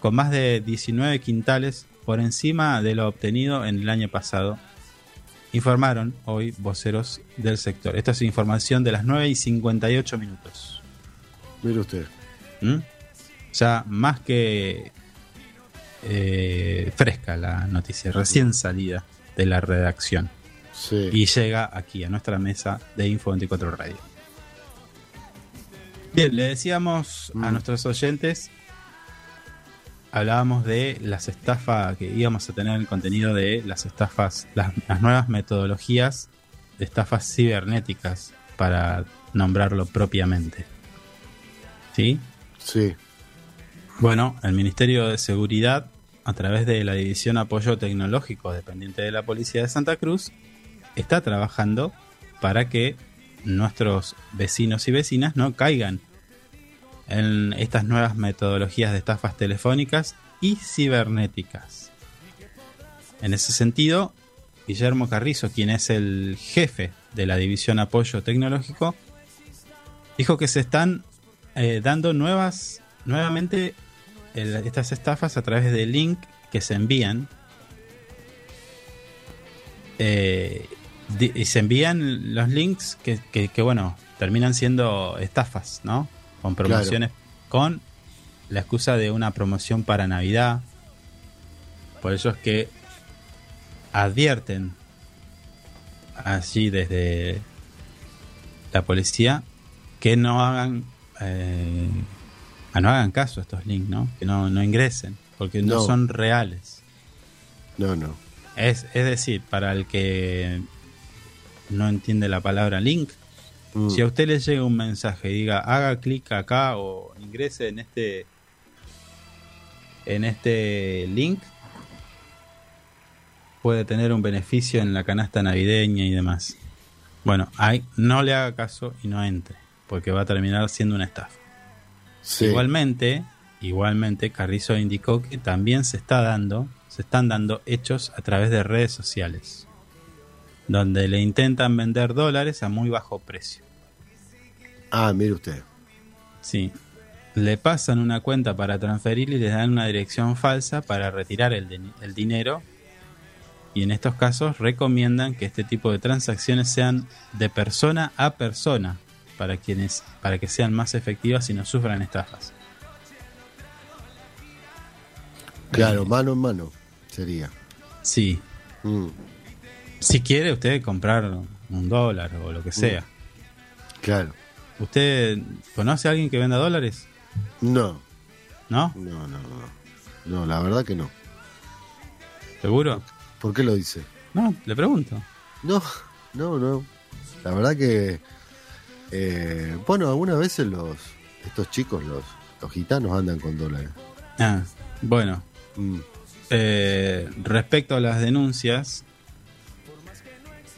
con más de 19 quintales por encima de lo obtenido en el año pasado, informaron hoy voceros del sector. Esta es información de las 9 y 58 minutos. Mire usted. ¿Mm? Ya más que eh, fresca la noticia, recién salida de la redacción. Sí. Y llega aquí a nuestra mesa de Info 24 Radio. Bien, le decíamos a Mm. nuestros oyentes, hablábamos de las estafas, que íbamos a tener el contenido de las estafas, las, las nuevas metodologías de estafas cibernéticas, para nombrarlo propiamente. ¿Sí? Sí. Bueno, el Ministerio de Seguridad, a través de la División Apoyo Tecnológico dependiente de la Policía de Santa Cruz, está trabajando para que nuestros vecinos y vecinas no caigan en estas nuevas metodologías de estafas telefónicas y cibernéticas. En ese sentido, Guillermo Carrizo, quien es el jefe de la División Apoyo Tecnológico, dijo que se están eh, dando nuevas, nuevamente el- estas estafas a través de link que se envían. eh, di- y se envían los links que, que- que, bueno, terminan siendo estafas, ¿no? Con promociones, con la excusa de una promoción para Navidad. Por eso es que advierten allí desde la policía que no hagan eh, a no hagan caso a estos links, ¿no? Que no, no ingresen, porque no, No. son reales. No, no. Es, es decir, para el que no entiende la palabra link, Mm. si a usted le llega un mensaje y diga haga clic acá o ingrese en este en este link, puede tener un beneficio en la canasta navideña y demás. Bueno, ahí no le haga caso y no entre, porque va a terminar siendo una estafa. Sí. Igualmente, igualmente Carrizo indicó que también se está dando, se están dando hechos a través de redes sociales, donde le intentan vender dólares a muy bajo precio. Ah, mire usted. Sí. Le pasan una cuenta para transferir y les dan una dirección falsa para retirar el dinero. Y en estos casos recomiendan que este tipo de transacciones sean de persona a persona para quienes para que sean más efectivas y no sufran estafas. Claro, mano en mano sería. Sí. Mm, Si quiere usted comprar un dólar o lo que sea. claro. ¿Usted conoce a alguien que venda dólares? No, ¿No? no, no, no. No, la verdad que no. ¿Seguro? ¿Por qué lo dice? No, le pregunto. No, no, no. La verdad que, eh, bueno, algunas veces los estos chicos, los, los gitanos andan con dólares. Ah, bueno. Mm, Eh, respecto a las denuncias,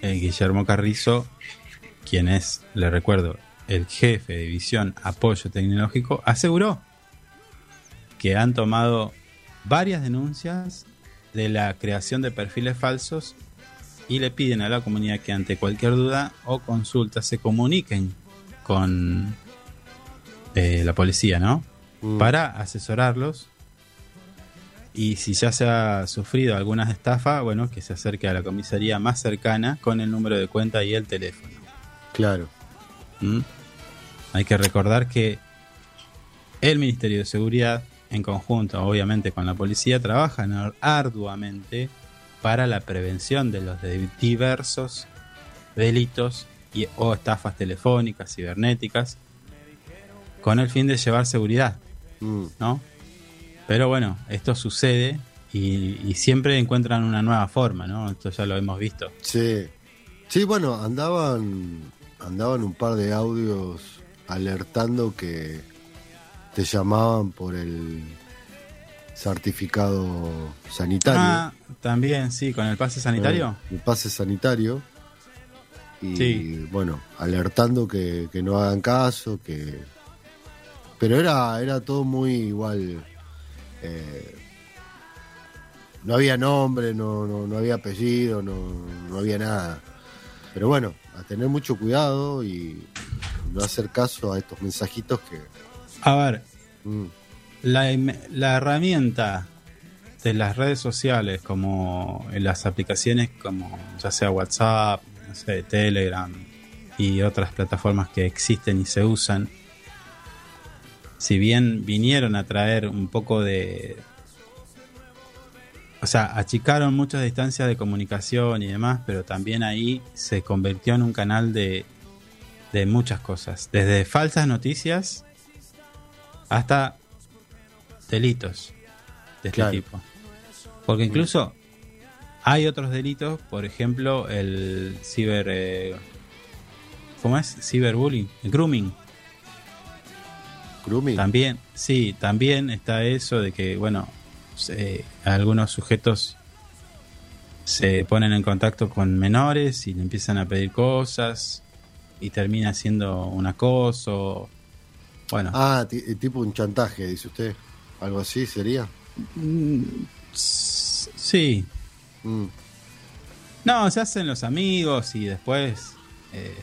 eh, Guillermo Carrizo, quien es, le recuerdo, el jefe de división apoyo tecnológico, aseguró que han tomado varias denuncias de la creación de perfiles falsos y le piden a la comunidad que ante cualquier duda o consulta se comuniquen con eh, la policía, ¿no? mm. Para asesorarlos y si ya se ha sufrido alguna estafa, bueno, que se acerque a la comisaría más cercana con el número de cuenta y el teléfono. Claro. ¿Mm? Hay que recordar que el Ministerio de Seguridad, en conjunto obviamente con la policía, trabajan ar- arduamente para la prevención de los de- diversos delitos y, o estafas telefónicas, cibernéticas, con el fin de llevar seguridad. Mm, ¿no? Pero bueno, esto sucede y, y siempre encuentran una nueva forma, ¿no? Esto ya lo hemos visto. Sí. Sí, bueno, andaban andaban un par de audios alertando que te llamaban por el certificado sanitario. Ah, también, sí, con el pase sanitario. Eh, El pase sanitario. Y Sí. bueno, alertando que, que no hagan caso, que. Pero era, era todo muy igual. eh, no había nombre, no, no, no había apellido, no, no había nada. Pero bueno, a tener mucho cuidado y no hacer caso a estos mensajitos que. A ver, mm, la, herramienta de las redes sociales, como las aplicaciones como ya sea WhatsApp, no sé, Telegram y otras plataformas que existen y se usan, si bien vinieron a traer un poco de... O sea, achicaron muchas distancias de comunicación y demás, pero también ahí se convirtió en un canal de, de muchas cosas, desde falsas noticias hasta delitos de este Claro. tipo. Porque incluso hay otros delitos, por ejemplo, el ciber... eh, ¿Cómo es? Ciberbullying, el grooming. grooming. También, sí, también está eso de que, bueno, se- algunos sujetos se ponen en contacto con menores y le empiezan a pedir cosas y termina siendo un acoso. Bueno, Ah, ti- tipo un chantaje, dice usted. Algo así sería. mm, sí. Mm, No, se hacen los amigos y después eh,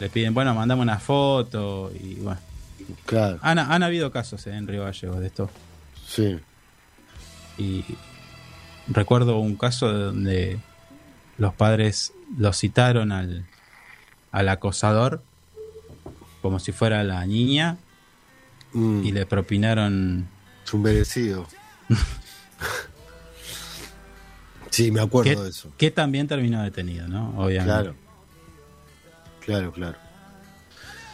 le piden, bueno, mandame una foto y bueno. claro, Han, han habido casos eh, en Río Gallegos de esto. sí. Y recuerdo un caso donde los padres lo citaron al, al acosador como si fuera la niña Mm, y le propinaron... Es un merecido. sí, me acuerdo Que, de eso. que también terminó detenido, ¿no? Obviamente. Claro. Claro, claro.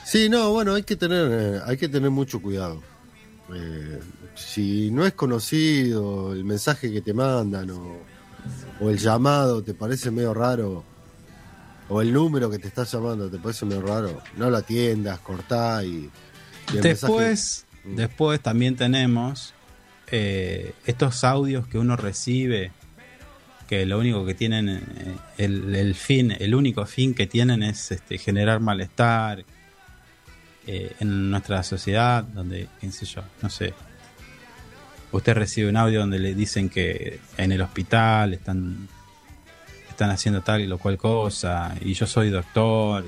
Sí, no, bueno, hay que tener, eh, hay que tener mucho cuidado. Eh, si no es conocido el mensaje que te mandan o, o el llamado te parece medio raro o el número que te está llamando te parece medio raro, no lo atiendas, cortá y, Después, Mm. después también tenemos eh, estos audios que uno recibe, que lo único que tienen, eh, el, el fin, el único fin que tienen es este, generar malestar eh, en nuestra sociedad, donde, qué sé yo, no sé. Usted recibe un audio donde le dicen que en el hospital están están haciendo tal y lo cual cosa, y yo soy doctor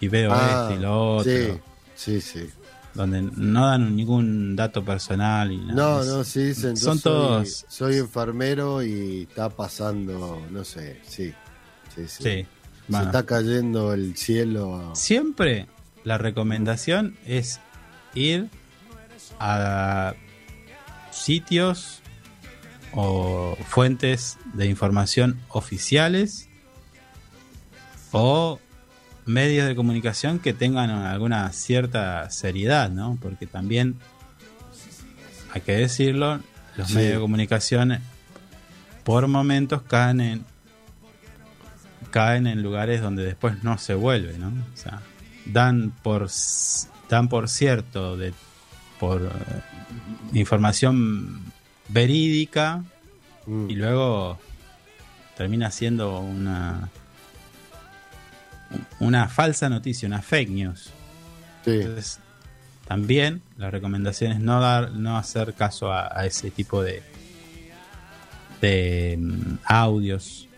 y, y veo Ah, esto y lo otro Sí, sí, sí. Donde no dan ningún dato personal y nada. No, no, sí dicen. son soy- todos. Soy enfermero y está pasando, no sé, sí. Sí, sí. Sí. Se está cayendo el cielo. Siempre la recomendación es ir a sitios o fuentes de información oficiales o medios de comunicación que tengan alguna cierta seriedad, ¿no? Porque también hay que decirlo, los Sí. medios de comunicación por momentos caen en caen en lugares donde después no se vuelve, ¿no? O sea, dan por dan por cierto de por eh, información verídica Mm, y luego termina siendo una una falsa noticia, una fake news. sí. Entonces, también la recomendación es no dar, no hacer caso a, a ese tipo de de mm, audios.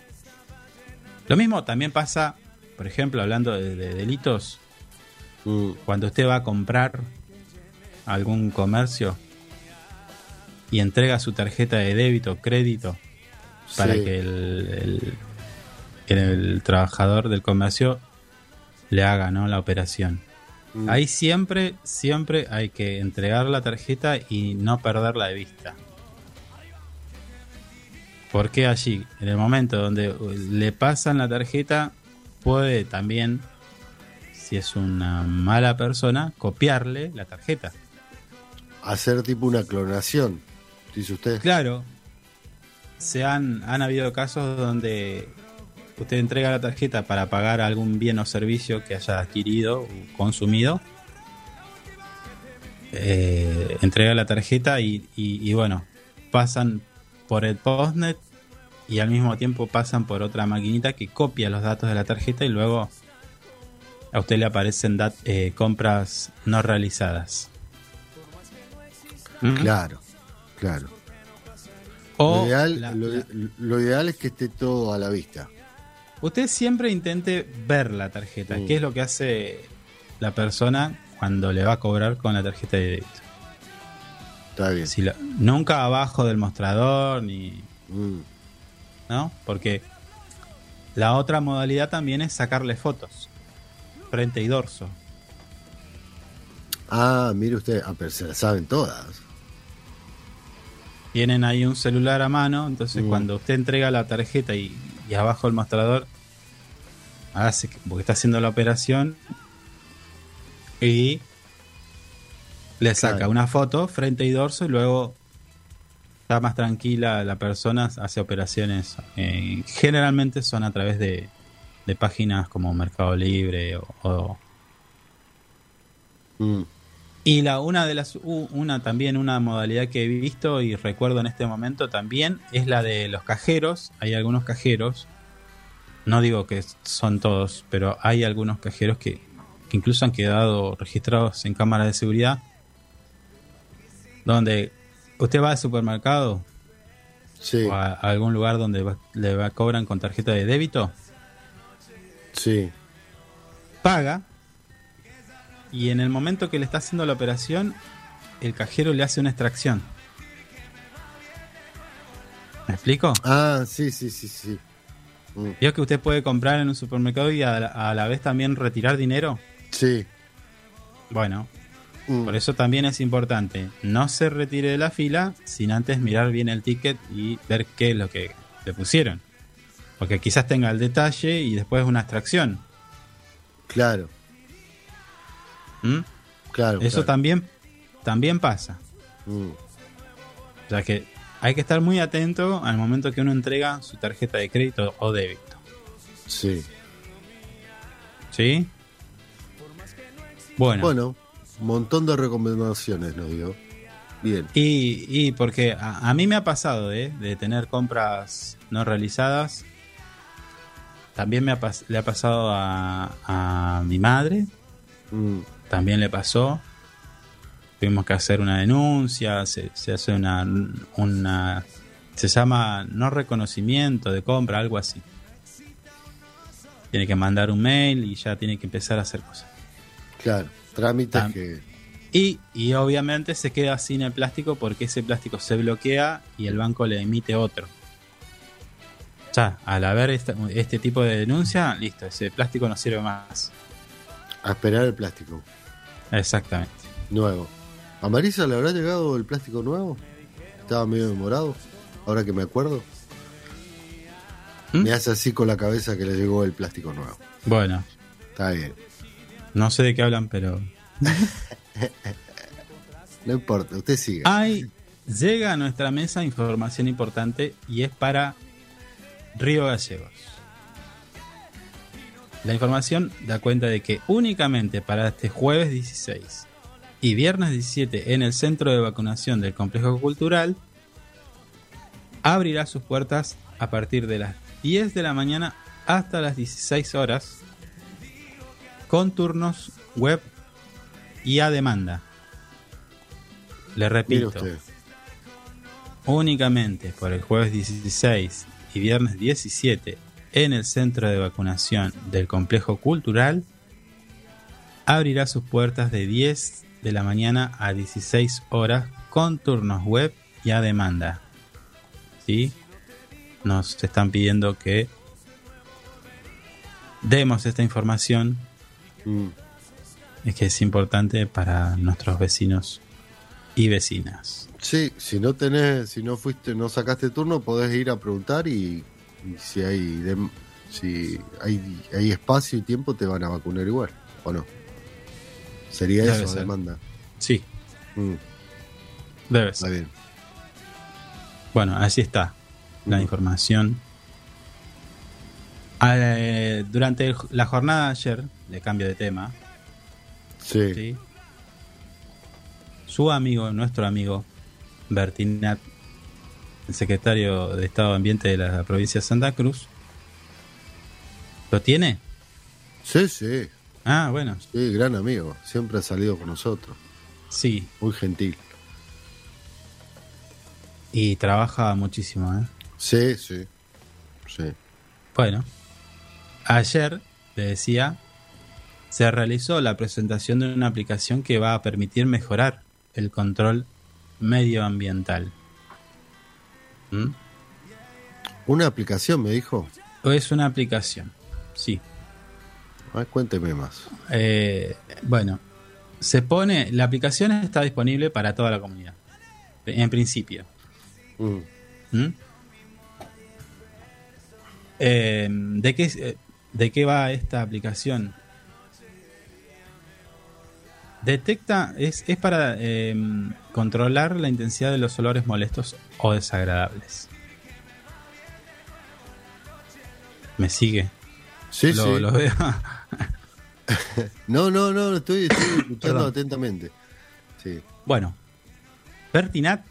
Lo mismo también pasa, por ejemplo, hablando de, de delitos, Mm, cuando usted va a comprar algún comercio y entrega su tarjeta de débito crédito para sí. que el, el- el trabajador del comercio le haga ¿no? la operación. Mm, Ahí siempre, siempre hay que entregar la tarjeta y no perderla de vista. Porque allí, en el momento donde le pasan la tarjeta, puede también, si es una mala persona, copiarle la tarjeta. Hacer tipo una clonación, dice usted. Claro, se han, han habido casos donde usted entrega la tarjeta para pagar algún bien o servicio que haya adquirido o consumido. Eh, entrega la tarjeta y, y- y bueno, pasan por el postnet y al mismo tiempo pasan por otra maquinita que copia los datos de la tarjeta y luego a usted le aparecen dat- eh, compras no realizadas. ¿Mm? Claro, claro. O lo, ideal, la- lo, la- lo ideal es que esté todo a la vista. Usted siempre intente ver la tarjeta. Mm. ¿Qué es lo que hace la persona cuando le va a cobrar con la tarjeta de débito? Está bien. Si nunca abajo del mostrador, ni. Mm, ¿No? Porque la otra modalidad también es sacarle fotos. Frente y dorso. Ah, mire usted, ah, pero se la saben todas. Tienen ahí un celular a mano, entonces Mm. cuando usted entrega la tarjeta y, y abajo el mostrador hace que- porque está haciendo la operación y le saca Claro. una foto frente y dorso y luego está más tranquila la persona, hace operaciones. eh, generalmente son a través de, de páginas como Mercado Libre o, o- Mm, y la una de las una también una modalidad que he visto y recuerdo en este momento también es la de los cajeros. Hay algunos cajeros, no digo que son todos, pero hay algunos cajeros que, que incluso han quedado registrados en cámaras de seguridad, donde usted va al supermercado sí, o a, a algún lugar donde va- le va, cobran con tarjeta de débito, sí. paga y en el momento que le está haciendo la operación, el cajero le hace una extracción. ¿Me explico? Ah, sí, sí, sí, sí. Mm, Vio que usted puede comprar en un supermercado y a la, a la vez también retirar dinero. sí. Bueno, Mm, por eso también es importante no se retire de la fila sin antes mirar bien el ticket y ver qué es lo que le pusieron. Porque quizás tenga el detalle y después una extracción. Claro, ¿Mm? claro. Eso claro. también, también pasa. Mm, O sea que hay que estar muy atento al momento que uno entrega su tarjeta de crédito o débito. sí. ¿Sí? Bueno, Bueno, un montón de recomendaciones nos dio. Bien. y, y porque a, a mí me ha pasado ¿eh? de tener compras no realizadas. También me ha le ha pasado a, a mi madre. Mm, También le pasó. Tuvimos que hacer una denuncia. Se, se hace una, una. Se llama no reconocimiento de compra, algo así. Tiene que mandar un mail y ya tiene que empezar a hacer cosas. claro, trámites Ah. que. Y, y obviamente se queda sin el plástico porque ese plástico se bloquea y el banco le emite otro. Ya, al haber esta- este tipo de denuncia, listo, ese plástico no sirve más. A esperar el plástico Exactamente. nuevo. ¿A Marisa le habrá llegado el plástico nuevo? Estaba medio demorado. Ahora que me acuerdo. ¿Mm? Me hace así con la cabeza que le llegó el plástico nuevo. Bueno, Está bien. no sé de qué hablan, pero No importa, usted siga. hay llega a nuestra mesa información importante y es para Río Gallegos. La información da cuenta de que únicamente para este jueves 16 y viernes 17 en el centro de vacunación del complejo cultural abrirá sus puertas a partir de las 10 de la mañana hasta las 16 horas con turnos web y a demanda. Le repito, únicamente por el jueves 16 y viernes 17 en el centro de vacunación del complejo cultural abrirá sus puertas de 10 de la mañana a 16 horas con turnos web y a demanda. ¿Sí? Nos están pidiendo que demos esta información Mm. es que es importante para nuestros vecinos y vecinas. Sí, si no tenés, si no fuiste, no sacaste turno, podés ir a preguntar y, y si hay dem- si hay, hay espacio y tiempo te van a vacunar igual, ¿o no? Sería Debe eso, ser. demanda. Sí, Mm, debe está ser. bien. Bueno, así está la Mm. información. Ah, eh, durante la jornada de ayer, de cambio de tema, Sí. ¿sí? su amigo, nuestro amigo Bertinat, el secretario de Estado de Ambiente de la provincia de Santa Cruz, ¿lo tiene? sí, sí, Ah, bueno, sí, gran amigo. Siempre ha salido con nosotros. sí, Muy gentil. y trabaja muchísimo, ¿eh? Sí, sí. Sí. Bueno, ayer, le decía, se realizó la presentación de una aplicación que va a permitir mejorar el control medioambiental. ¿Mm? Una aplicación, me dijo. Es una aplicación, sí. A ver, cuénteme más. Eh, bueno, se pone, la aplicación está disponible para toda la comunidad, en principio. Mm, ¿Mm? Eh, ¿de, qué, eh, ¿De qué va esta aplicación? Detecta, es, es para eh, controlar la intensidad de los olores molestos o desagradables. ¿Me sigue? Sí, lo, sí. lo veo. No, no, no, estoy, estoy escuchando atentamente. Sí. Bueno, Bertinat,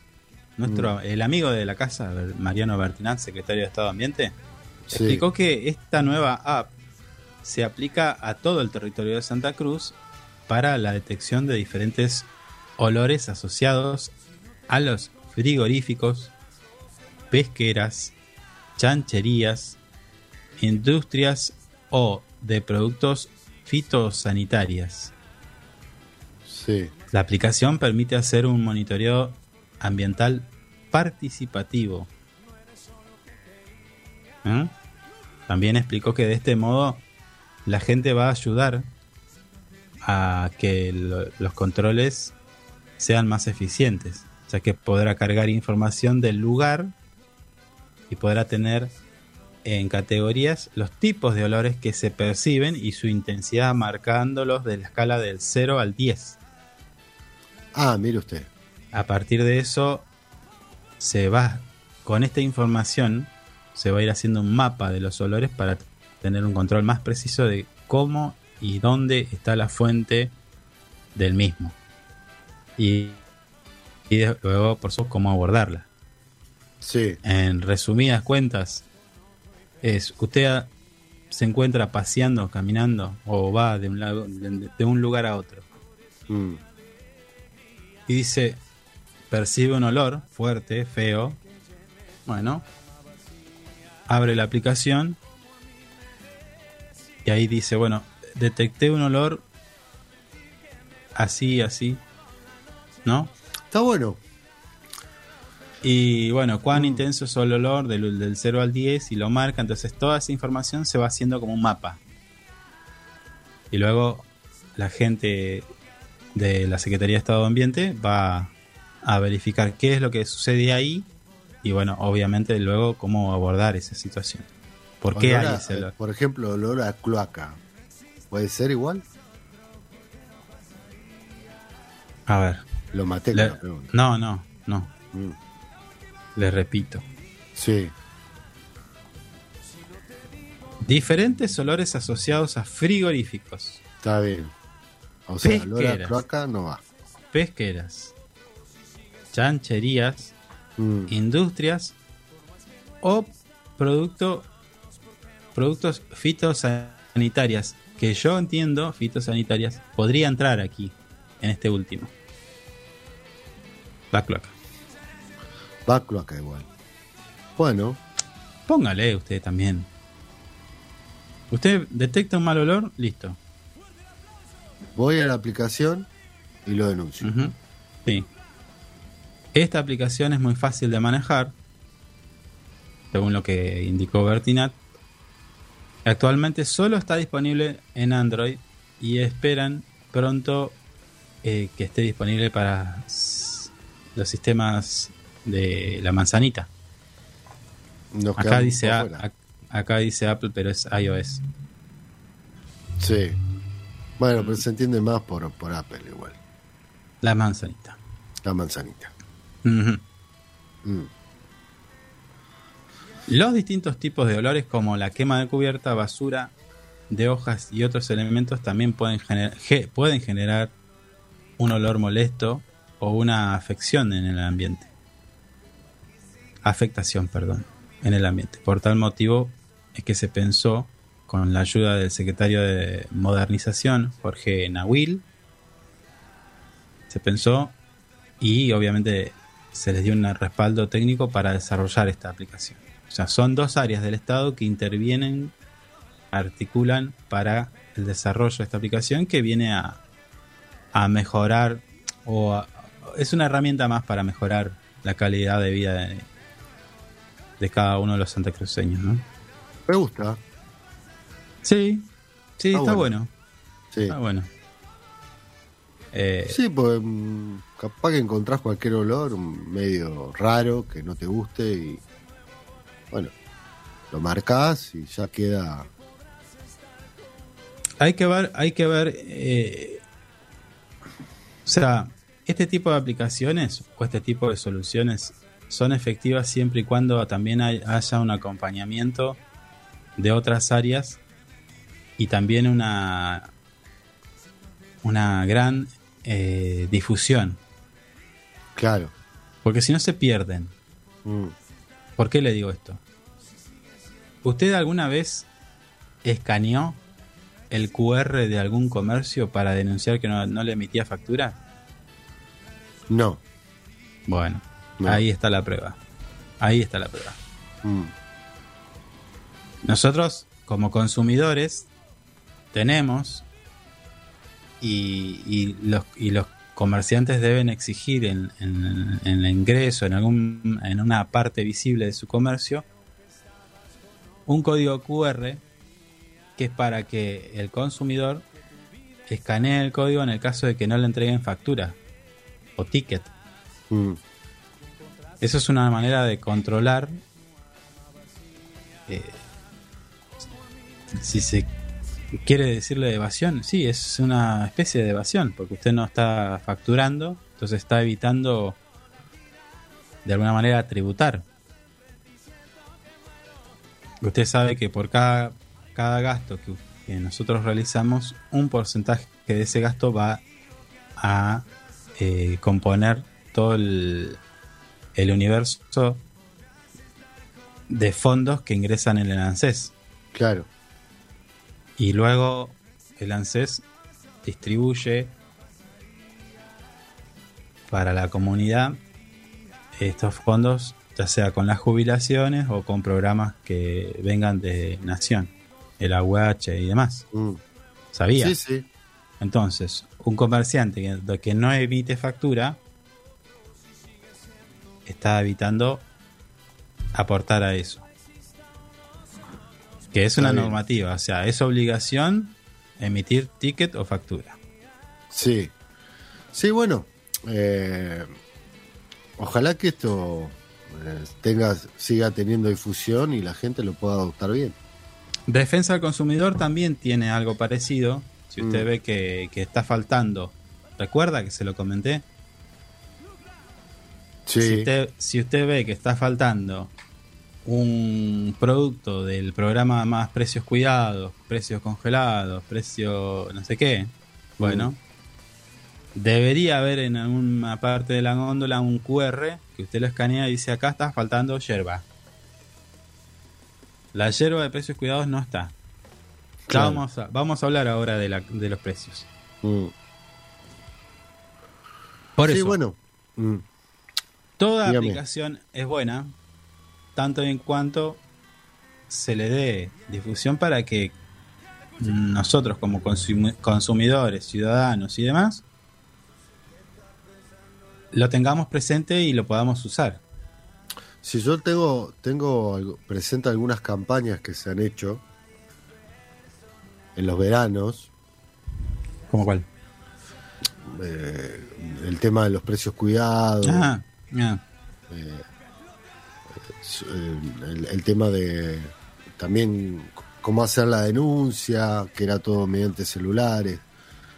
nuestro, el amigo de la casa, Mariano Bertinat, secretario de Estado de Ambiente, Sí. explicó que esta nueva app se aplica a todo el territorio de Santa Cruz para la detección de diferentes olores asociados a los frigoríficos, pesqueras, chancherías, industrias o de productos fitosanitarias. Sí. La aplicación permite hacer un monitoreo ambiental participativo. ¿Eh? También explicó que de este modo la gente va a ayudar a que lo- los controles sean más eficientes, ya que podrá cargar información del lugar y podrá tener en categorías los tipos de olores que se perciben y su intensidad marcándolos de la escala del 0 al 10. Ah, mire usted. A partir de eso, se va, con esta información, se va a ir haciendo un mapa de los olores para tener un control más preciso de cómo y dónde está la fuente del mismo. Y, y luego, por supuesto, cómo abordarla. Sí. En resumidas cuentas, es usted se encuentra paseando, caminando o va de un, lado, de- de un lugar a otro Mm, y dice, percibe un olor fuerte, feo. Bueno, abre la aplicación y ahí dice, bueno, detecté un olor así, así, ¿no? Está bueno. Y bueno, cuán intenso es el olor del, del 0 al 10 y lo marca. Entonces toda esa información se va haciendo como un mapa. Y luego la gente de la Secretaría de Estado de Ambiente va a verificar qué es lo que sucede ahí y bueno, obviamente luego cómo abordar esa situación. ¿Por qué hay ese olor? Por ejemplo, olor a cloaca. ¿Puede ser igual? A ver. Lo maté con le- la pregunta. no, no, no. Mm. Les repito. Sí. Diferentes olores asociados a frigoríficos, Está bien. O sea, olor a Pesqueras. cloaca no va. pesqueras, chancherías, Mm. industrias o producto, productos fitosanitarias, que yo entiendo, fitosanitarias, podría entrar aquí, en este último. La cloaca. Va cloaca igual. Bueno, Póngale usted también. Usted detecta un mal olor, listo. voy a la aplicación y lo denuncio. Sí. Esta aplicación es muy fácil de manejar, según lo que indicó Bertinat. Actualmente solo está disponible en Android y esperan pronto eh, que esté disponible para los sistemas de la manzanita. Nos Acá dice, a- acá Apple, pero es iOS. Sí. Bueno, pero se entiende más por, por Apple igual. La manzanita. La manzanita. Ujú. Mm. Los distintos tipos de olores como la quema de cubierta, basura de hojas y otros elementos también pueden, pueden generar un olor molesto o una afección en el ambiente. Afectación, perdón, en el ambiente. Por tal motivo es que se pensó, con la ayuda del secretario de Modernización, Jorge Nahuil, se pensó y obviamente se les dio un respaldo técnico para desarrollar esta aplicación. O sea, son dos áreas del Estado que intervienen, articulan para el desarrollo de esta aplicación que viene a, a mejorar o a- es una herramienta más para mejorar la calidad de vida de, de cada uno de los santacruceños, ¿no? Me gusta. Sí, sí, está bueno. bueno. Sí. Está bueno. Eh, Sí, pues mm, capaz que encontrás cualquier olor mm, medio raro que no te guste y bueno, lo marcás y ya queda. hay que ver, hay que ver, eh, o sea, este tipo de aplicaciones o este tipo de soluciones son efectivas siempre y cuando también hay- haya un acompañamiento de otras áreas y también una una gran eh, difusión, Claro. porque si no se pierden. Mm. ¿Por qué le digo esto? ¿Usted alguna vez escaneó el QR de algún comercio para denunciar que no, no le emitía factura? No. Bueno, No. ahí está la prueba. Ahí está la prueba. Mm. Nosotros, como consumidores, tenemos y, y los, y los comerciantes deben exigir en, en- en el ingreso, en, algún, en una parte visible de su comercio, un código QR que es para que el consumidor escanee el código en el caso de que no le entreguen factura o ticket. Mm. Eso es una manera de controlar eh, si se quiere decirle evasión, sí, es una especie de evasión, porque usted no está facturando, entonces está evitando de alguna manera tributar. Usted sabe que por cada, cada gasto que, nosotros realizamos, un porcentaje de ese gasto va a eh, componer todo el, el universo de fondos que ingresan en el ANSES. Claro. Y luego el ANSES distribuye para la comunidad estos fondos, ya sea con las jubilaciones o con programas que vengan de Nación, el AUH y demás. Mm. ¿Sabía? Sí, sí. Entonces, un comerciante que, que no emite factura está evitando aportar a eso. Que es una normativa, o sea, es obligación emitir ticket o factura. Sí. Sí, bueno. eh, ojalá que esto eh, tenga, siga teniendo difusión y la gente lo pueda adoptar bien. Defensa del consumidor también tiene algo parecido. Si usted Mm. ve que, que está faltando, recuerda que se lo comenté. Sí. Si, usted, si usted ve que está faltando un producto del programa más precios cuidados, precios congelados, precio no sé qué, bueno, debería haber en alguna parte de la góndola un QR que usted lo escanea y dice acá está faltando yerba. La yerba de precios cuidados no está. Claro. vamos, a, vamos a hablar ahora de, la- de los precios. Mm. Por sí, eso, bueno. Mm. Toda Dígame. aplicación es buena, tanto en cuanto se le dé difusión para que nosotros como consumi- consumidores, ciudadanos y demás, lo tengamos presente y lo podamos usar. Si yo tengo, tengo presente algunas campañas que se han hecho en los veranos, ¿Como cuál? eh, el tema de los precios cuidados, Ah, ah, su- el, el tema de también cómo hacer la denuncia, que era todo mediante celulares.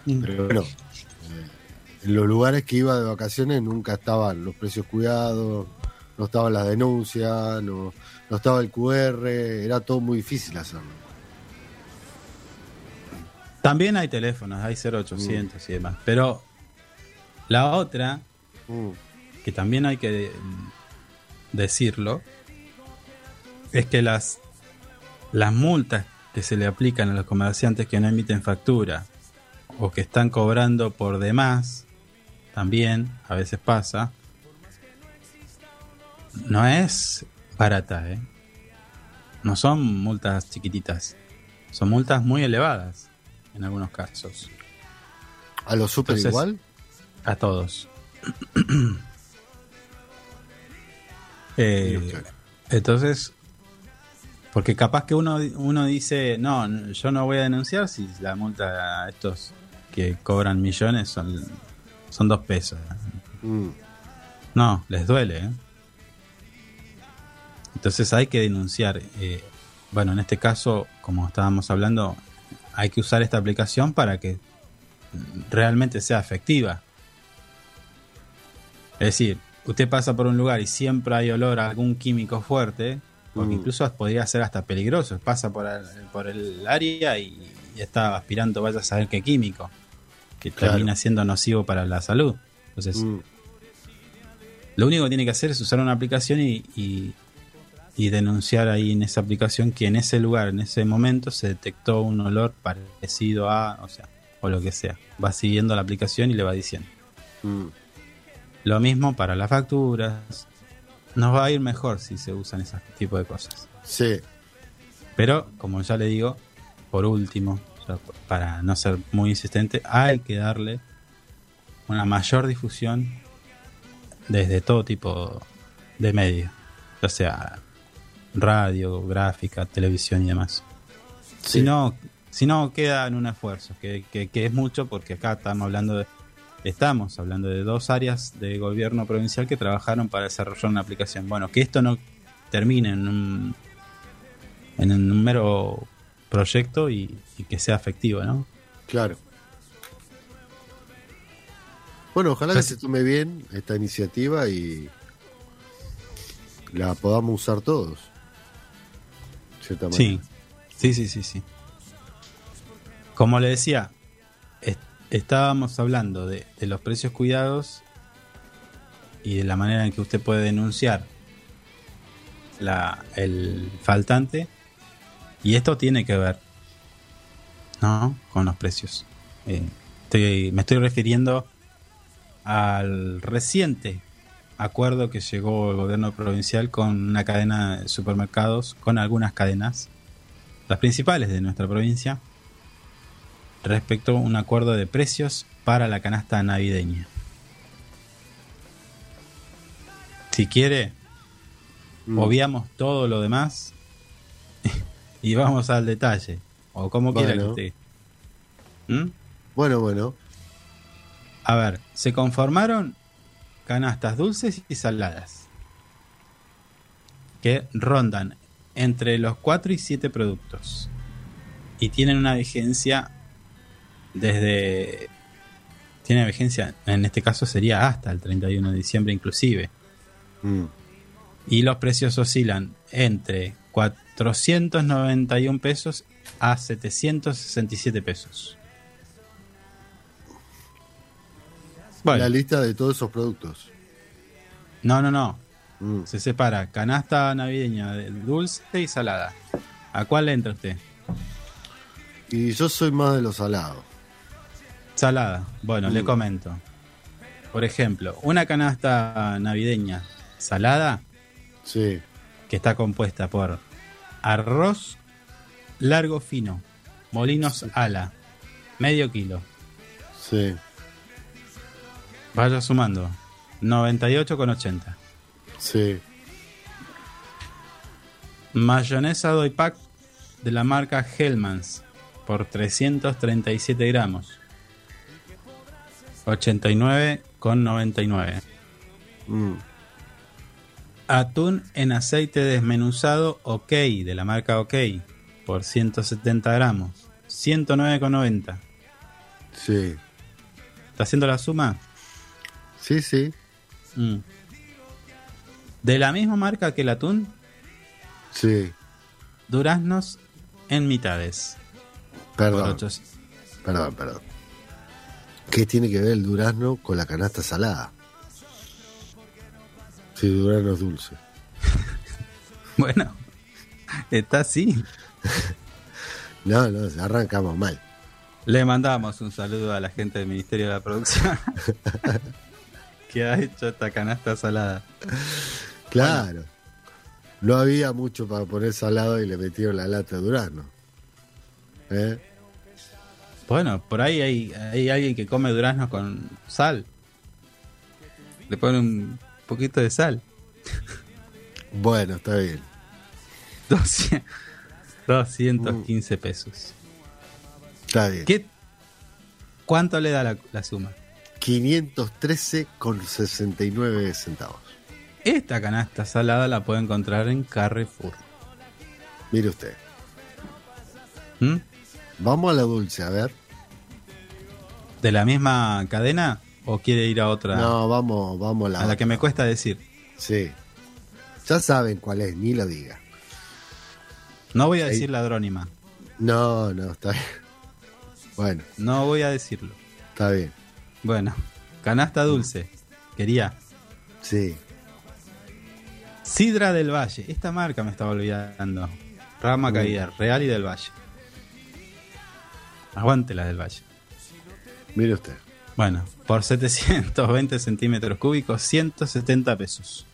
Pero bueno, eh, en los lugares que iba de vacaciones nunca estaban los precios cuidados, no estaban las denuncias, no, no estaba el QR, era todo muy difícil hacerlo. También hay teléfonos, hay 0800 y demás. Pero la otra, Mm, que también hay que decirlo, es que las, las multas que se le aplican a los comerciantes que no emiten factura o que están cobrando por demás, también a veces pasa, no es barata, ¿eh? No son multas chiquititas, son multas muy elevadas en algunos casos. ¿A los super Entonces- igual? A todos. Eh, entonces, porque capaz que uno, uno dice, no, yo no voy a denunciar si la multa a estos que cobran millones son, son dos pesos. Mm, No, les duele. ¿eh? Entonces hay que denunciar. eh, bueno, en este caso, como estábamos hablando, hay que usar esta aplicación para que realmente sea efectiva. Es decir, usted pasa por un lugar y siempre hay olor a algún químico fuerte, porque Mm. incluso podría ser hasta peligroso. Pasa por el, por el área y, y está aspirando, vaya a saber qué químico, que Claro. termina siendo nocivo para la salud. Entonces, mm, lo único que tiene que hacer es usar una aplicación y, y- y denunciar ahí en esa aplicación que en ese lugar, en ese momento, se detectó un olor parecido a, o sea, o lo que sea. Va siguiendo la aplicación y le va diciendo. mm. Lo mismo para las facturas. Nos va a ir mejor si se usan ese tipo de cosas. Sí, Pero, como ya le digo, por último, ya para no ser muy insistente, hay que darle una mayor difusión desde todo tipo de medios, ya sea radio, gráfica, televisión y demás. sí. Si no, si no queda en un esfuerzo, que, que- que es mucho porque acá estamos hablando de estamos hablando de dos áreas de gobierno provincial que trabajaron para desarrollar una aplicación. Bueno, que esto no termine en un en un mero proyecto y, y que sea efectivo, ¿no? Claro. Bueno, ojalá que se tome bien esta iniciativa y la podamos usar todos. de cierta manera. Sí, sí, sí, sí, sí. Como le decía, estábamos hablando de, los precios cuidados y de la manera en que usted puede denunciar la, el faltante. Y esto tiene que ver, ¿no? Con los precios. Eh, me estoy refiriendo al reciente acuerdo que llegó el gobierno provincial con una cadena de supermercados, con algunas cadenas, las principales de nuestra provincia, respecto a un acuerdo de precios para la canasta navideña. Si quiere, Mm. obviamos todo lo demás y vamos al detalle. O como quiera que Bueno. esté. ¿Mm? Bueno, bueno. A ver, se conformaron canastas dulces y saladas. Que rondan entre los 4 y 7 productos. Y tienen una vigencia desde... Tiene vigencia, en este caso sería hasta el 31 de diciembre inclusive. Mm. Y los precios oscilan entre 491 pesos a 767 pesos. Bueno, La lista de todos esos productos. no, no, no. Mm. Se separa canasta navideña de dulce y salada. ¿A cuál le entra usted? Y yo soy más de los salados. Salada. Bueno, le Mm. comento. Por ejemplo, una canasta navideña salada Sí. que está compuesta por arroz largo fino, molinos ala, medio kilo. Sí. Vaya sumando. 98,80. Sí. Mayonesa Doy Pack de la marca Hellmann's por 337 gramos. 89,99. Mm. Atún en aceite desmenuzado OK de la marca OK por 170 gramos. 109,90. Sí. ¿Está haciendo la suma? Sí, sí. Mm. De la misma marca que el atún, Sí. duraznos en mitades. Perdón. Perdón, perdón. ¿Qué tiene que ver el durazno con la canasta salada? Sí, durazno es dulce. Bueno, está así. No, no, arrancamos mal. Le mandamos un saludo a la gente del Ministerio de la Producción que ha hecho esta canasta salada. Claro. No había mucho para poner salado y le metieron la lata de durazno. ¿Eh? Bueno, por ahí hay, hay alguien que come duraznos con sal. Le pone un poquito de sal. Bueno, está bien. 200 215 pesos. Está bien. ¿Qué, ¿Cuánto le da la, la suma? 513 con 69 centavos. Esta canasta salada la puede encontrar en Carrefour. Mire usted. ¿Mm? Vamos a la dulce, a ver. ¿De la misma cadena o quiere ir a otra? No, vamos, vamos a la, a la que me cuesta decir. Sí. Ya saben cuál es, ni lo diga. No voy a decir ladrónima. No, no, está bien. Bueno, No voy a decirlo. está bien. Bueno, canasta dulce. Quería. Sí. Sidra del Valle. Esta marca me estaba olvidando. Rama caída, Real y del Valle. Aguante la del Valle. Mire usted. Bueno, por 720 centímetros cúbicos, 170 pesos.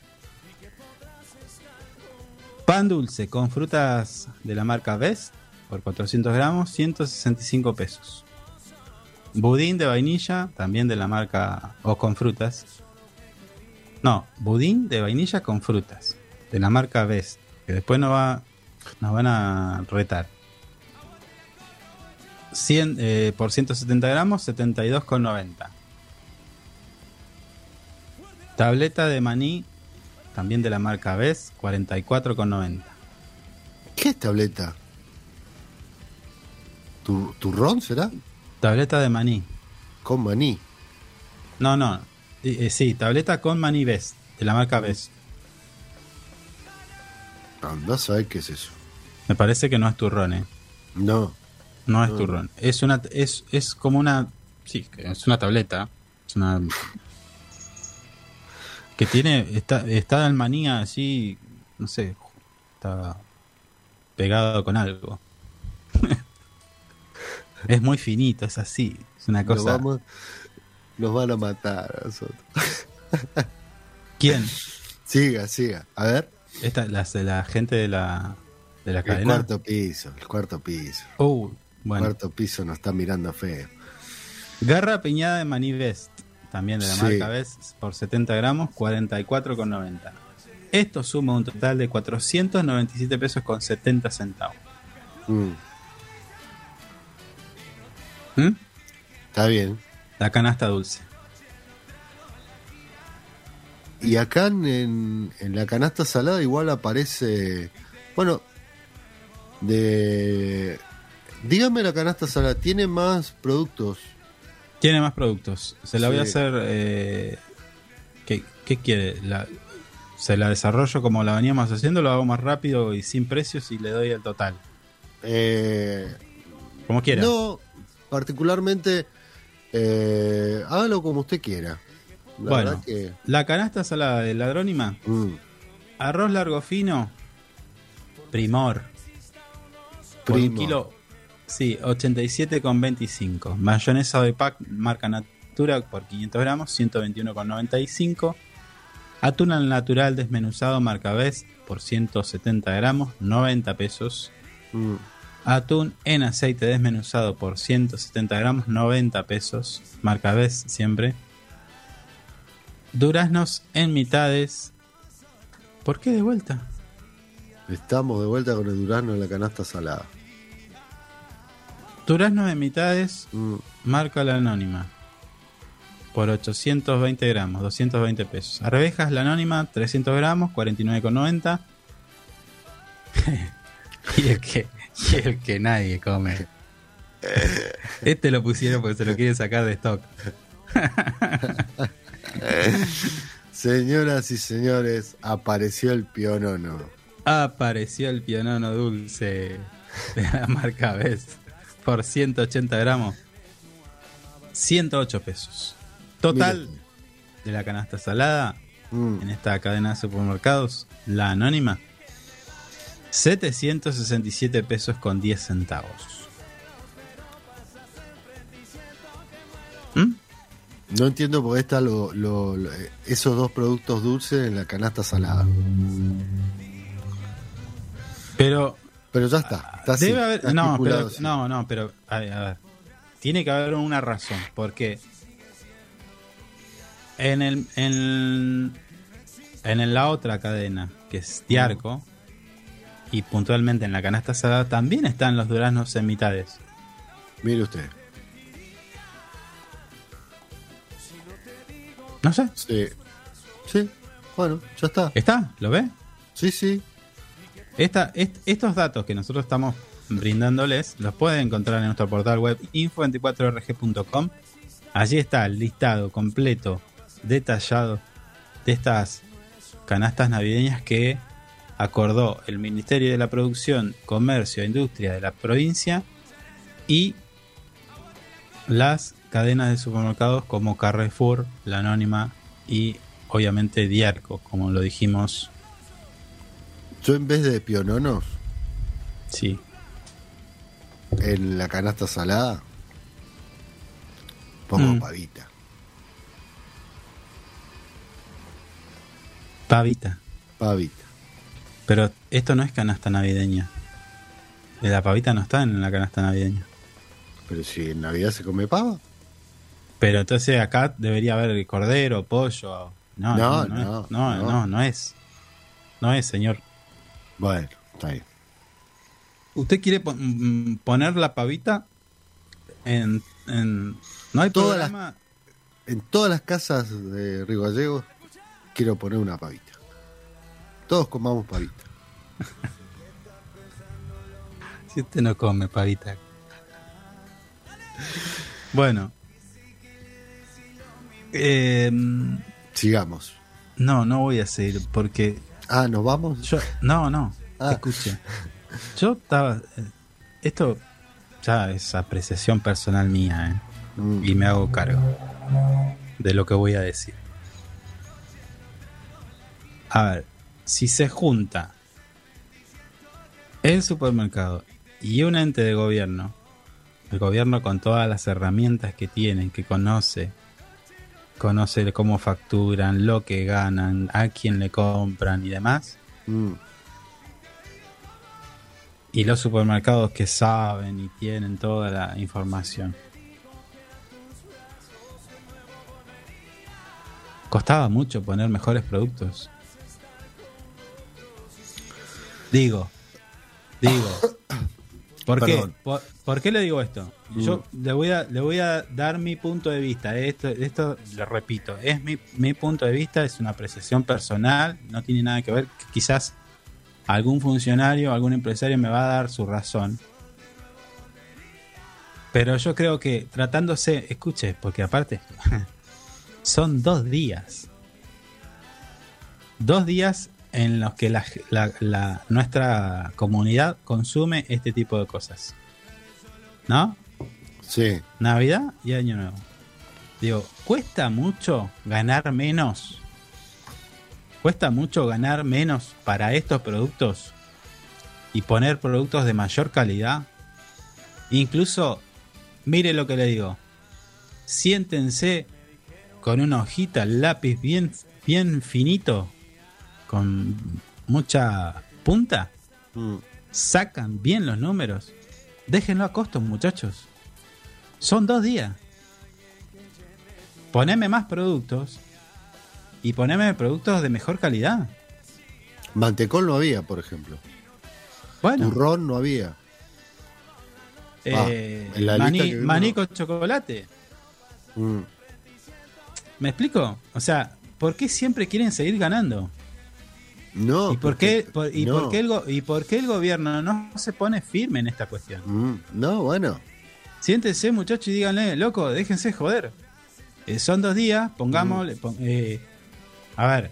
Pan dulce con frutas de la marca Best por 400 gramos, 165 pesos. Budín de vainilla, también de la marca o con frutas. No, budín de vainilla con frutas, de la marca Best, que después nos, va, nos van a retar. 100, eh, por 170 gramos, 72,90. Tableta de maní, también de la marca Best, 44,90. ¿Qué es tableta? ¿Tu, ¿Turrón será? Tableta de maní. Con maní. No, no. eh, eh, sí, tableta con maní Best, de la marca Best. Anda a qué es eso. Me parece que no es turrón, eh. No. No es turrón. Es una es, es como una sí, es una tableta, es una que tiene está está el maní así, no sé, está pegado con algo. es muy finito, es así, es una Nos, cosa. vamos- nos van a matar a nosotros. ¿Quién? Siga, siga. A ver. Esta la, la gente de la de la El cadena. cuarto piso. El cuarto piso. El bueno. cuarto piso nos está mirando feo. Garra piñada de maní Best, también de la Sí. marca Best, por 70 gramos, 44,90. Esto suma un total de 497 pesos con 70 centavos. Mm, ¿Mm? está bien. La canasta dulce. Y acá en- en la canasta salada igual aparece. Bueno, de. Dígame la canasta salada, ¿tiene más productos? Tiene más productos. Se la voy a hacer. eh, ¿qué, qué quiere? La- se la desarrollo como la veníamos haciendo, lo hago más rápido y sin precios y le doy el total. Eh, Como quiera. no, particularmente. Eh, hágalo como usted quiera. La Bueno. que. La canasta salada de ladrónima, mm, arroz largo fino, primor. Por un kilo, sí, 87,25. Mayonesa de pack, marca Natura, por 500 gramos, 121,95. Atún al natural desmenuzado, marca Best, por 170 gramos, 90 pesos. mm, Atún en aceite desmenuzado por 170 gramos, 90 pesos. Marca Best siempre. Duraznos en mitades. ¿Por qué de vuelta? estamos de vuelta con el durazno en la canasta salada. Duraznos en mitades, Mm, marca la anónima. Por 820 gramos, 220 pesos. Arvejas la anónima, 300 gramos, 49,90. y, el que, y el que nadie come. Este lo pusieron porque se lo quieren sacar de stock. Señoras y señores, apareció el pionono. Apareció el pianono dulce de la marca Best por 180 gramos. 108 pesos. Total de la canasta salada Mm, en esta cadena de supermercados, la anónima, 767 pesos con 10 centavos. ¿Mm? No entiendo por qué están lo- lo- lo- esos dos productos dulces en la canasta salada. Pero Pero ya está. Está así, debe haber. No, estipulado pero, así. no, no, pero. A ver, a ver. Tiene que haber una razón. Porque. En el. En, en la otra cadena, que es Diarco. Y puntualmente en la canasta salada también están los duraznos en mitades. Mire usted. No sé. Sí. Sí. Bueno, ya está. ¿Está? ¿Lo ve? Sí, sí. Estos datos que nosotros estamos brindándoles los pueden encontrar en nuestro portal web info24rg.com. Allí está el listado completo, detallado de estas canastas navideñas que acordó el Ministerio de la Producción, Comercio e Industria de la provincia y las cadenas de supermercados como Carrefour, La Anónima y obviamente Diarco, como lo dijimos. Yo en vez de piononos Sí, en la canasta salada, pongo Mm. pavita. pavita. Pavita. Pero esto no es canasta navideña. La pavita no está en la canasta navideña. Pero si en Navidad se come pava. Pero entonces acá debería haber cordero, pollo. No, No, no, no, no, no. no, no es. No es, señor. Bueno, está bien. ¿Usted quiere pon- mm, poner la pavita en... en- no hay Todas programa... En todas las casas de Río Gallegos quiero poner una pavita. Todos comamos pavita. Si usted no come pavita. Bueno. Eh, Sigamos. no, no voy a seguir porque Ah, ¿nos vamos? Yo, no, no, Ah. escuche. Yo estaba. eh, Esto ya es apreciación personal mía, ¿eh? Mm. Y me hago cargo de lo que voy a decir. A ver, si se junta el supermercado y un ente de gobierno, el gobierno con todas las herramientas que tienen, que conoce, conoce cómo facturan, lo que ganan, a quién le compran y demás, Mm. y los supermercados que saben y tienen toda la información. costaba mucho poner mejores productos. Digo, digo. ¿Por qué? ¿Por, por qué le digo esto? Yo le voy a, le voy a dar mi punto de vista. Esto, esto le repito, es mi, mi punto de vista, es una apreciación personal, no tiene nada que ver. Quizás algún funcionario, algún empresario me va a dar su razón. Pero yo creo que tratándose, escuche, porque aparte son dos días. Dos días en los que la, la- la- nuestra comunidad consume este tipo de cosas. ¿No? Sí. Navidad y Año Nuevo. Digo, ¿cuesta mucho ganar menos? ¿Cuesta mucho ganar menos para estos productos? Y poner productos de mayor calidad. Incluso, mire lo que le digo. Siéntense con una hojita, lápiz bien, bien finito, con mucha punta. Mm. Sacan bien los números. Déjenlo a costo, muchachos. Son dos días. Poneme más productos y poneme productos de mejor calidad. Mantecol no había, por ejemplo. Bueno, Turrón no había. eh, en la maní, lista que vimos- maní con chocolate. Mm. ¿Me explico? O sea, ¿por qué siempre quieren seguir ganando? No. ¿Y por qué, por- y, no. por qué el ¿Y por qué el gobierno no se pone firme en esta cuestión? Mm, No, bueno. Siéntense, muchachos, y díganle, loco, déjense joder. Eh, son dos días, pongámosle. pon- eh, a ver,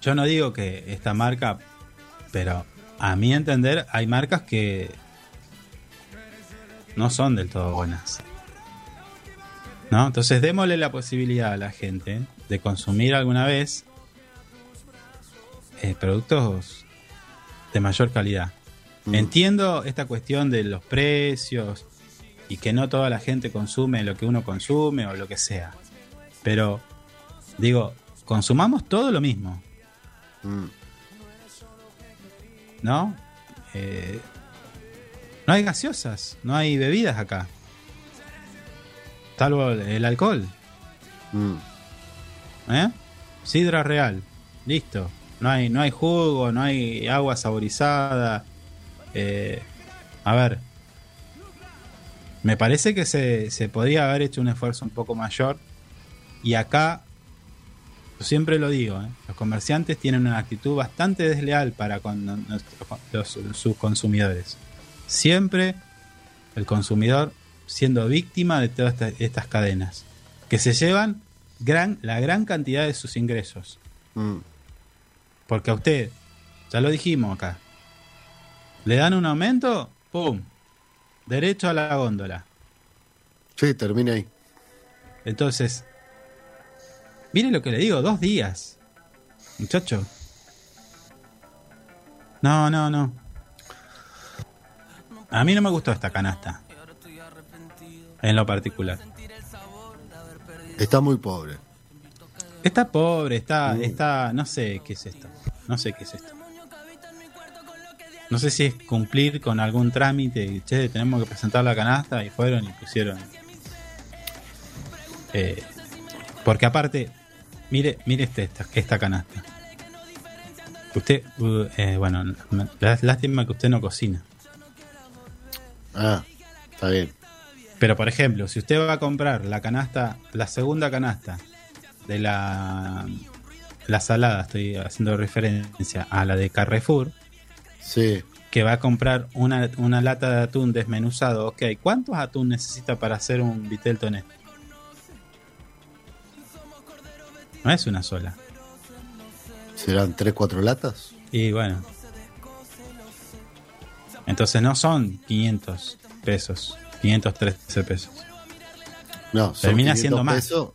yo no digo que esta marca, pero a mi entender, hay marcas que no son del todo buenas. ¿No? Entonces, démosle la posibilidad a la gente de consumir alguna vez eh, productos de mayor calidad. Mm. Entiendo esta cuestión de los precios y que no toda la gente consume lo que uno consume o lo que sea. Pero, digo, consumamos todo lo mismo, Mm. ¿no? Eh, no hay gaseosas, no hay bebidas acá. Salvo el- alcohol, Mm. ¿eh? Sidra real, listo. No hay, no hay jugo, no hay agua saborizada. Eh, a ver, me parece que se, se podría haber hecho un esfuerzo un poco mayor. Y acá, yo siempre lo digo, ¿eh? los comerciantes tienen una actitud bastante desleal para con sus consumidores. Siempre el consumidor siendo víctima de todas esta- estas cadenas, que se llevan gran, la gran cantidad de sus ingresos. Mm. Porque a usted, ya lo dijimos acá, le dan un aumento, ¡pum! Derecho a la góndola. Sí, termina ahí. Entonces, mire lo que le digo, dos días. Muchacho. No, no, no. A mí no me gustó esta canasta. En lo particular. Está muy pobre. Está pobre, está, Mm. está, no sé qué es esto. No sé qué es esto. No sé si es cumplir con algún trámite. y, Che, tenemos que presentar la canasta y fueron y pusieron. Eh, porque aparte, mire, mire este, esta, esta canasta. Usted, uh, eh, bueno, lástima que usted no cocina. Ah, está bien. Pero por ejemplo, si usted va a comprar la canasta, la segunda canasta de la, la salada, estoy haciendo referencia a la de Carrefour, Sí. que va a comprar una, una lata de atún desmenuzado, ok, ¿cuántos atún necesita para hacer un vitel toné? No es una sola. ¿Serán 3, 4 latas? Y bueno. Entonces no son 500 pesos, 513 pesos. No, son Termina 500 siendo más. pesos,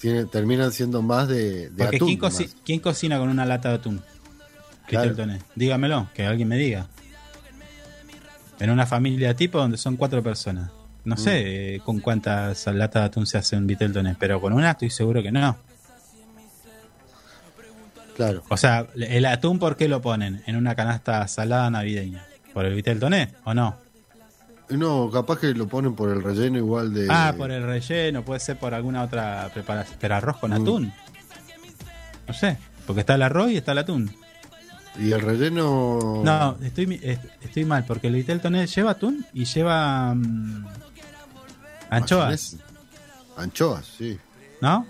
tiene- terminan siendo más de, de Porque atún. ¿quién, cocina con una lata de atún? Claro. Dígamelo, que alguien me diga. En una familia tipo donde son cuatro personas. No sé Mm. eh, con cuántas latas de atún se hace un vitel toné, pero con una estoy seguro que no. Claro. O sea, el atún, ¿por qué lo ponen? En una canasta salada navideña. ¿Por el vitel toné o no? No, capaz que lo ponen por el relleno igual de. Ah, por el relleno, puede ser por alguna otra preparación. Pero arroz con Mm. atún. No sé, porque está el arroz y está el atún. Y el relleno. No, estoy, estoy mal, porque el vitel toné lleva atún y lleva mm, anchoas. Anchoas, sí. ¿no?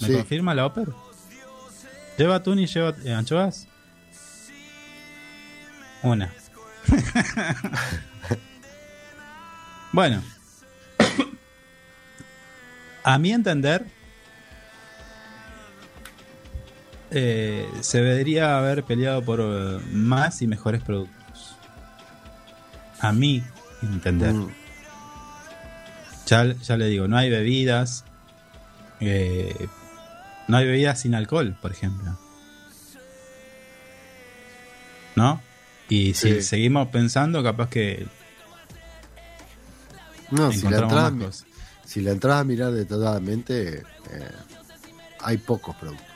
¿Me Sí. confirma la ópera? ¿Lleva atún y lleva eh, anchoas? Una. bueno. A mi entender, eh, se debería haber peleado por eh, más y mejores productos. A mi entender. Mm. Ya, ya le digo, no hay bebidas. eh, no hay bebidas sin alcohol, por ejemplo. ¿No? Y si Sí. seguimos pensando, capaz que No, si la, entras, si la entras a mirar detalladamente, eh, hay pocos productos.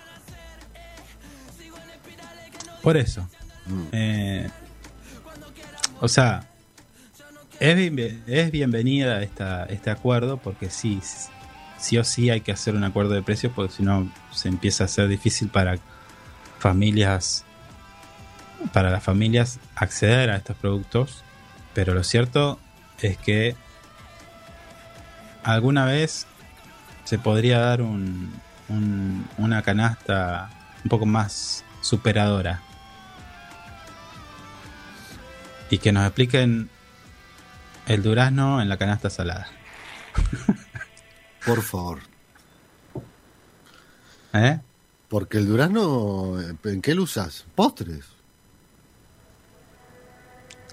Por eso. Mm. Eh, o sea, es, es bienvenida esta, este acuerdo porque sí, sí o sí hay que hacer un acuerdo de precios porque si no se empieza a ser difícil para familias, para las familias acceder a estos productos. Pero lo cierto es que alguna vez se podría dar un, un- una canasta un poco más superadora. Y que nos expliquen el durazno en la canasta salada. Por favor. ¿Eh? Porque el durazno, ¿en qué lo usas? Postres.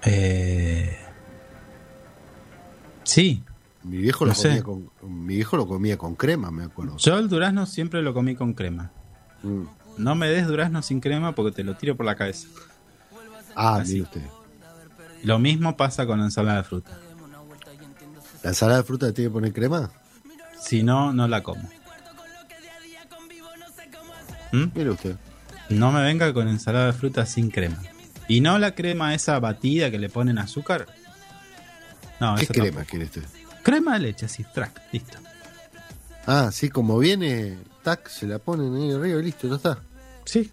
Eh, Sí, Mi viejo No lo sé. comía con mi viejo lo comía con crema, me acuerdo. yo el durazno siempre lo comí con crema. Mm. No me des durazno sin crema porque te lo tiro por la cabeza. Ah, mire usted. Lo mismo pasa con la ensalada de fruta. ¿La ensalada de fruta tiene que poner crema? Si no, no la como. ¿Mm? Mire usted. No me venga con ensalada de fruta sin crema. Y no la crema esa batida que le ponen azúcar. No, ¿Qué eso crema quiere usted? Crema de leche, así, track, listo. Ah, sí, como viene, tac, se la ponen ahí arriba y listo, ya está. Sí.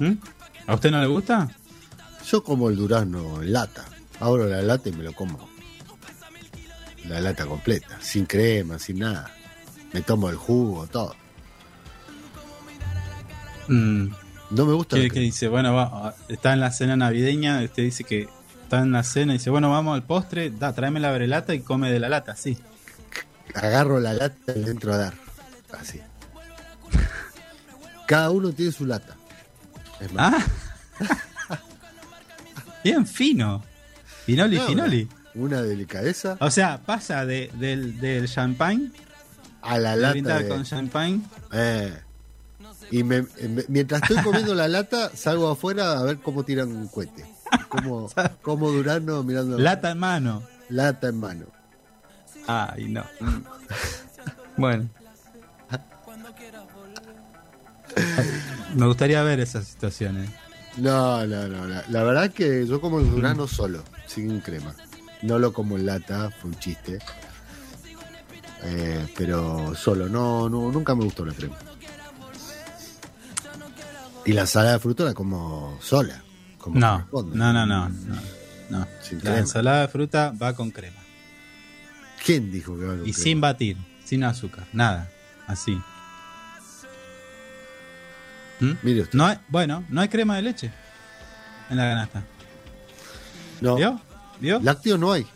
¿Mm? ¿A usted no le gusta? Yo como el durazno en lata. Abro la lata y me lo como. La lata completa, sin crema, sin nada. Me tomo el jugo, todo. Mm, No me gusta. ¿Qué, la qué crema. dice? Bueno, va, está en la cena navideña. Usted dice que está en la cena y dice, bueno, vamos al postre. Da, tráeme la brelata y come de la lata, sí. Agarro la lata y le entro a dar. Así. Cada uno tiene su lata. Es más, Ah. Bien fino. Finoli, no, finoli. Una, una delicadeza O sea, pasa de, del, del champagne, a la lata. de- con champagne. Eh. Y me- me- mientras estoy comiendo la lata, salgo afuera a ver cómo tiran un cohete. Como, como Durano mirando Lata en mano. lata en mano. Ay, no. Bueno. Me gustaría ver esas situaciones. No, no, no. La, la verdad que yo como el Durano solo, sin crema. No lo como en lata, fue un chiste. Eh, pero solo, no, no, nunca me gustó la crema. Y la ensalada de fruta la como sola. Como No, no, no, no. no, no. Sin La crema. ensalada de fruta va con crema. ¿Quién dijo que va con Y crema? sin batir, sin azúcar, nada. Así. ¿Mm? Mire usted. No hay, bueno, no hay crema de leche en la canasta. No, ¿Vio? ¿Vio? lácteo no hay.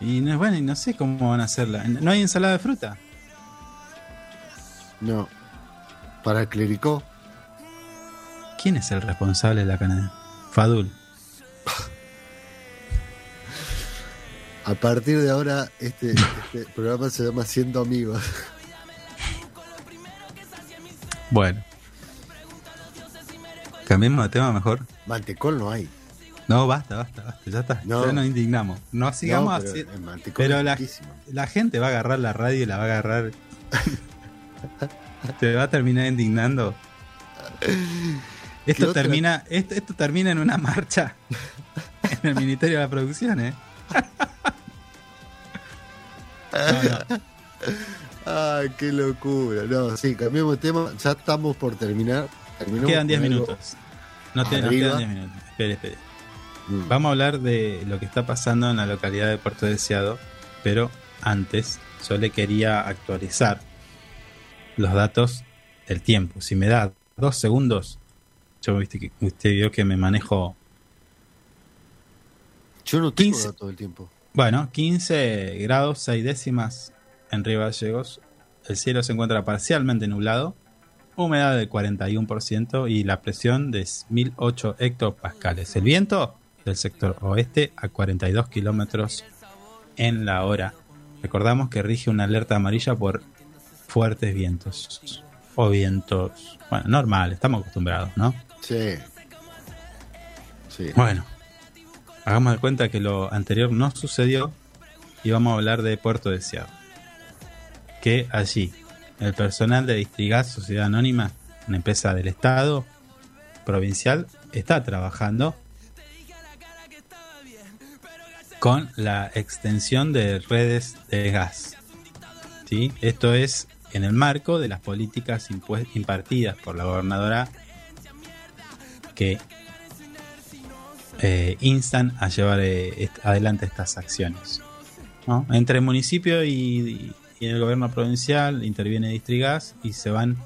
Y no, bueno, y no sé cómo van a hacerla. ¿No hay ensalada de fruta? No. Para el clericó. ¿Quién es el responsable de la canasta? Fadul. A partir de ahora, este, este programa se llama Siendo Amigos. Bueno. Cambiemos de tema mejor. Mantecol no hay. No, basta, basta, basta. Ya está. No. Ya nos indignamos. No sigamos No, pero así. el Pero la, la gente va a agarrar la radio y la va a agarrar. Te va a terminar indignando. Esto termina, esto, esto termina en una marcha en el Ministerio de la Producción, ¿eh? No, no. Ay, qué locura. No, sí, cambiamos de tema. Ya estamos por terminar. Terminamos Quedan 10 con algo- minutos. No te, nos quedan 10 minutos. Espere, espere. Mm. Vamos a hablar de lo que está pasando en la localidad de Puerto Deseado, pero antes yo le quería actualizar los datos del tiempo. Si me da dos segundos, yo viste que usted vio que me manejo, Yo no tengo 15. todo el tiempo. bueno, 15 grados 6 décimas en Río Gallegos. El cielo se encuentra parcialmente nublado, humedad del 41% y la presión de 1008 hectopascales. El viento del sector oeste a 42 kilómetros en la hora. Recordamos que rige una alerta amarilla por fuertes vientos o vientos, bueno, normal, estamos acostumbrados, ¿no? Sí. Sí. Bueno, hagamos de cuenta que lo anterior no sucedió y vamos a hablar de Puerto Deseado. Que allí el personal de Distrigas Sociedad Anónima, una empresa del Estado provincial, está trabajando con la extensión de redes de gas. ¿Sí? Esto es en el marco de las políticas impartidas por la gobernadora que eh, instan a llevar eh, adelante estas acciones. ¿no? Entre el municipio y, y el gobierno provincial interviene Distrigas y se van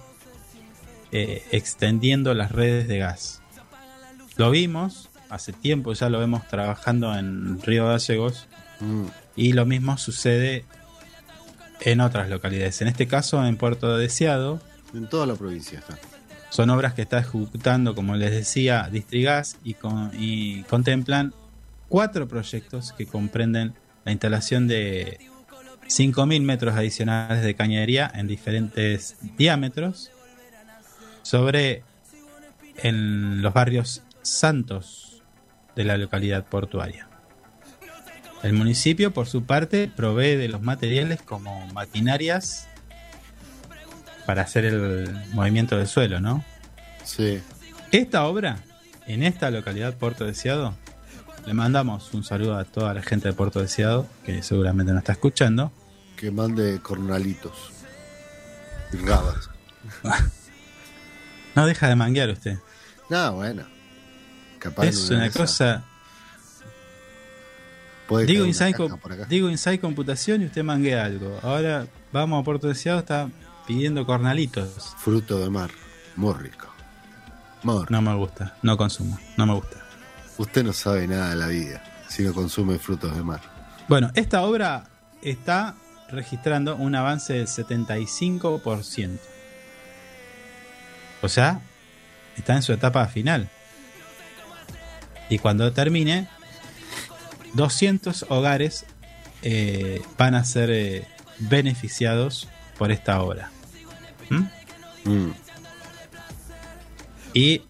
eh, extendiendo las redes de gas. Lo vimos, hace tiempo ya lo vemos trabajando en Río Gallegos Mm. y lo mismo sucede en otras localidades. En este caso, en Puerto Deseado, En toda la provincia está. Son obras que está ejecutando, como les decía, Distrigas y, y contemplan cuatro proyectos que comprenden la instalación de 5.000 metros adicionales de cañería en diferentes diámetros sobre en los barrios santos de la localidad portuaria. El municipio, por su parte, provee de los materiales como maquinarias para hacer el movimiento del suelo, ¿no? Sí. Esta obra, en esta localidad Puerto Deseado, le mandamos un saludo a toda la gente de Puerto Deseado, que seguramente nos está escuchando. Que mande cornalitos. Y rabas. No deja de manguear usted. No, bueno. Capaz es una cosa. Digo Inside, por acá. digo Inside Computación y usted manguea algo. Ahora vamos a Puerto Deseado, está pidiendo cornalitos. Fruto de mar. Muy rico. Muy rico. No me gusta, no consumo, no me gusta. Usted no sabe nada de la vida si no consume frutos de mar. Bueno, esta obra está registrando un avance del 75%. O sea, está en su etapa final. Y cuando termine, 200 hogares eh, van a ser eh, beneficiados por esta obra. ¿Mm? Mm. Y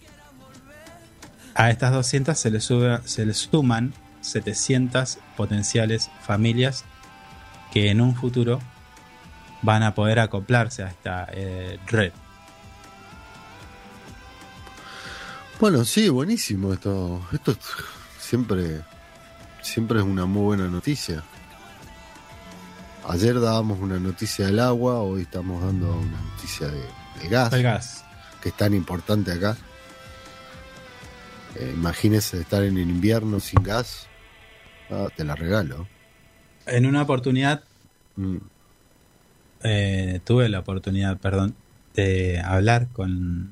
a estas 200 se le, sube- se le suman 700 potenciales familias que en un futuro van a poder acoplarse a esta eh, red. Bueno, sí, buenísimo esto. Esto es- siempre, siempre es una muy buena noticia. Ayer dábamos una noticia del agua, hoy estamos dando una noticia de, de gas, El gas. que es tan importante acá. Eh, imagínese estar en el invierno sin gas. Ah, te la regalo. En una oportunidad, Mm. eh, tuve la oportunidad, perdón, de hablar con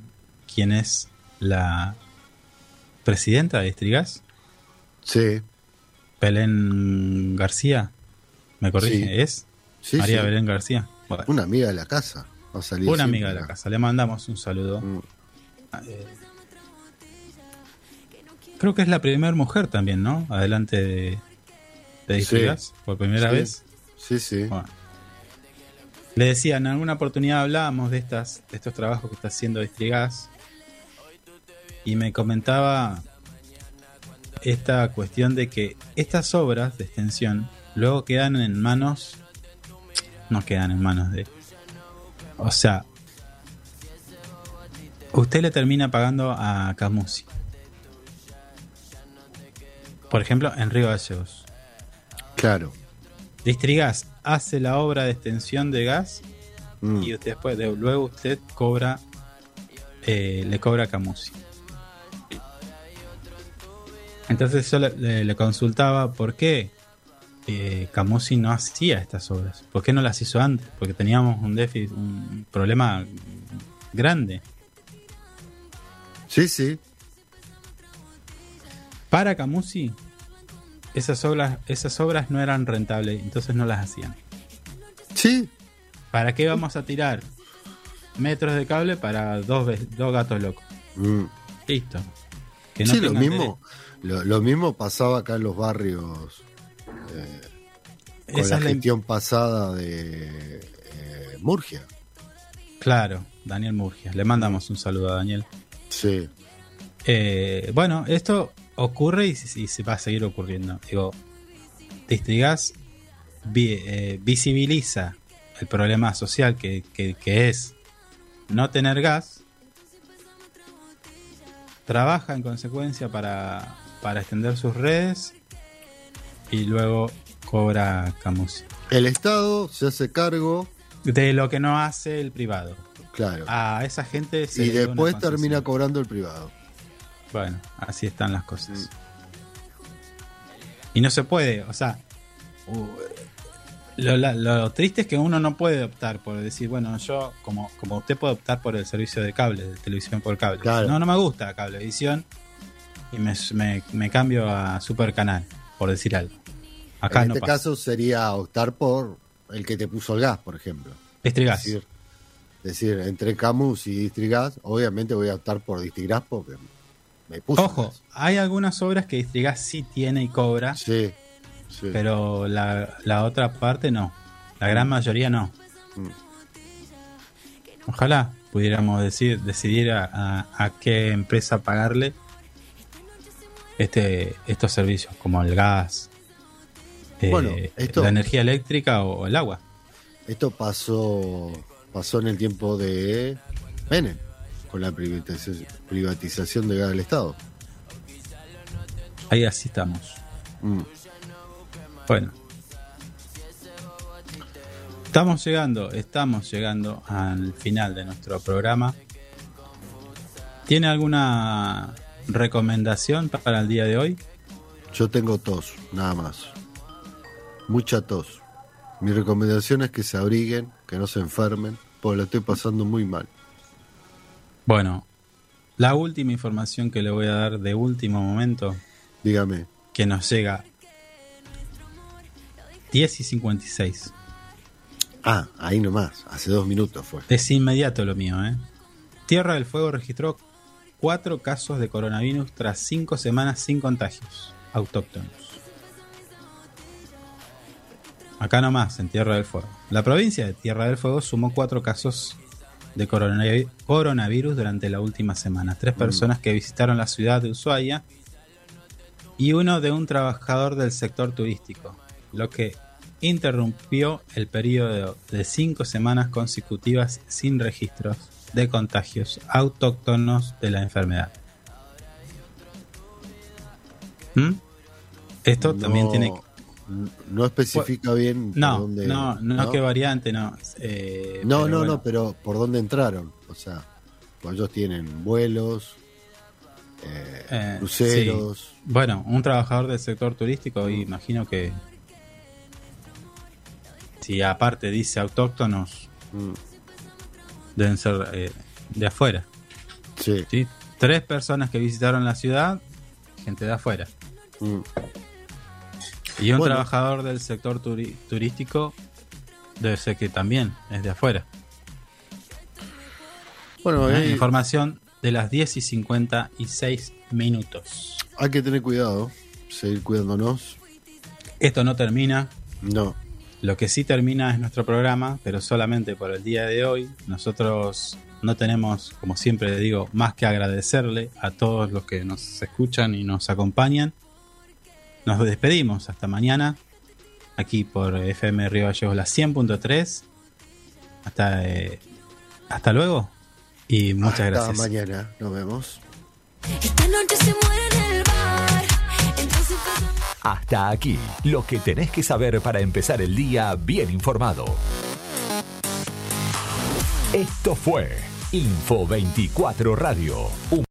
quien es la presidenta de Distrigas, Sí, Belén García. ¿Me corrige? Sí. ¿Es? Sí, María sí. Belén García. Bueno, Una amiga de la casa. Ha salido una siempre amiga de la acá. casa. Le mandamos un saludo. Mm. Eh, creo que es la primera mujer también, ¿no? Adelante de, de Distrigas, por primera vez. Sí, sí. Bueno. Le decía, en alguna oportunidad hablábamos de estas, de estos trabajos que está haciendo Distrigas y me comentaba esta cuestión de que estas obras de extensión luego quedan en manos, no quedan en manos de, o sea, usted le termina pagando a Camusi. Por ejemplo, en Río Gallegos. Claro. Distrigas hace la obra de extensión de gas Mm. y usted después de- luego usted cobra eh, le cobra a Camusi. Entonces yo le, le- le consultaba por qué eh, Camusi no hacía estas obras, por qué no las hizo antes, porque teníamos un déficit, un problema grande. Sí, sí. Para Camusi esas obras, esas obras no eran rentables, entonces no las hacían. Sí, ¿Para qué vamos a tirar metros de cable para dos, dos gatos locos? Mm. Listo. Que no sí, lo mismo. Lo, lo mismo pasaba acá en los barrios derecho. con Esa la es la gestión pasada de eh, Murgia. Claro, Daniel Murgia. Le mandamos un saludo a Daniel. Sí. Eh, bueno, esto ocurre y, y se va a seguir ocurriendo. Digo, Distrigas vi- eh, visibiliza el problema social que, que- que es no tener gas, trabaja en consecuencia para, para extender sus redes y luego cobra Camusi. El Estado se hace cargo, De lo que no hace el privado. claro. A esa gente se y después termina cobrando el privado. Bueno, así están las cosas. Y no se puede, o sea, lo triste es que uno no puede optar por decir, bueno, yo, como, como usted puede optar por el servicio de cable, de televisión por cable. Claro. No, no me gusta cablevisión y me, me, me cambio a super canal, por decir algo. Acá en no este pasa. caso sería optar por el que te puso el gas, por ejemplo. Distrigas. decir, decir, entre Camus y Distrigas, obviamente voy a optar por Distrigas porque me puso. Ojo, gas. hay algunas obras que Distrigas sí tiene y cobra, Sí, sí. pero la, la otra parte no. La gran mayoría no. Mm. Ojalá pudiéramos decir, decidir a, a- a qué empresa pagarle este, estos servicios, como el gas, eh, Bueno, esto- la energía eléctrica o, el agua. Esto pasó, pasó en el tiempo de Menem, con la privatización, privatización de gas del Estado. Ahí así estamos. Mm. Bueno. Estamos llegando, estamos llegando al final de nuestro programa. ¿Tiene alguna recomendación para el día de hoy? Yo tengo tos, nada más. Mucha tos. Mi recomendación es que se abriguen, que no se enfermen, porque lo estoy pasando muy mal. Bueno, la última información que le voy a dar de último momento, Dígame. que nos llega 10 y 56. Ah, ahí nomás, hace dos minutos fue. Es inmediato lo mío, ¿eh? Tierra del Fuego registró cuatro casos de coronavirus tras cinco semanas sin contagios autóctonos. Acá nomás, en Tierra del Fuego. La provincia de Tierra del Fuego sumó cuatro casos de coronavi- coronavirus durante la última semana. Tres personas que visitaron la ciudad de Ushuaia y uno de un trabajador del sector turístico, lo que interrumpió el periodo de cinco semanas consecutivas sin registros de contagios autóctonos de la enfermedad. ¿Mm? Esto también No- tiene que... No especifica bien por No, dónde. no, no, qué variante, no. Eh, No, no, bueno. no, pero por dónde entraron. O sea, pues ellos tienen vuelos, eh, Eh, cruceros. sí. Bueno, un trabajador del sector turístico, y imagino que si aparte dice autóctonos, Mm, deben ser eh, de afuera. sí. ¿sí? Tres personas que visitaron la ciudad, gente de afuera. mm. Y un Bueno. trabajador del sector turi- turístico debe ser que también es de afuera. Bueno, ¿eh? ahí Información de las 10 y 56 minutos. hay que tener cuidado, seguir cuidándonos. Esto no termina. No, Lo que sí termina es nuestro programa, pero solamente por el día de hoy. Nosotros no tenemos, como siempre digo, más que agradecerle a todos los que nos escuchan y nos acompañan. Nos despedimos hasta mañana, aquí por FM Río Gallegos, la 100.3. Hasta, eh, hasta luego y muchas hasta gracias. mañana. Nos vemos. Esta noche se muere en el bar Entonces Hasta aquí, lo que tenés que saber para empezar el día bien informado. Esto fue Info 24 Radio, un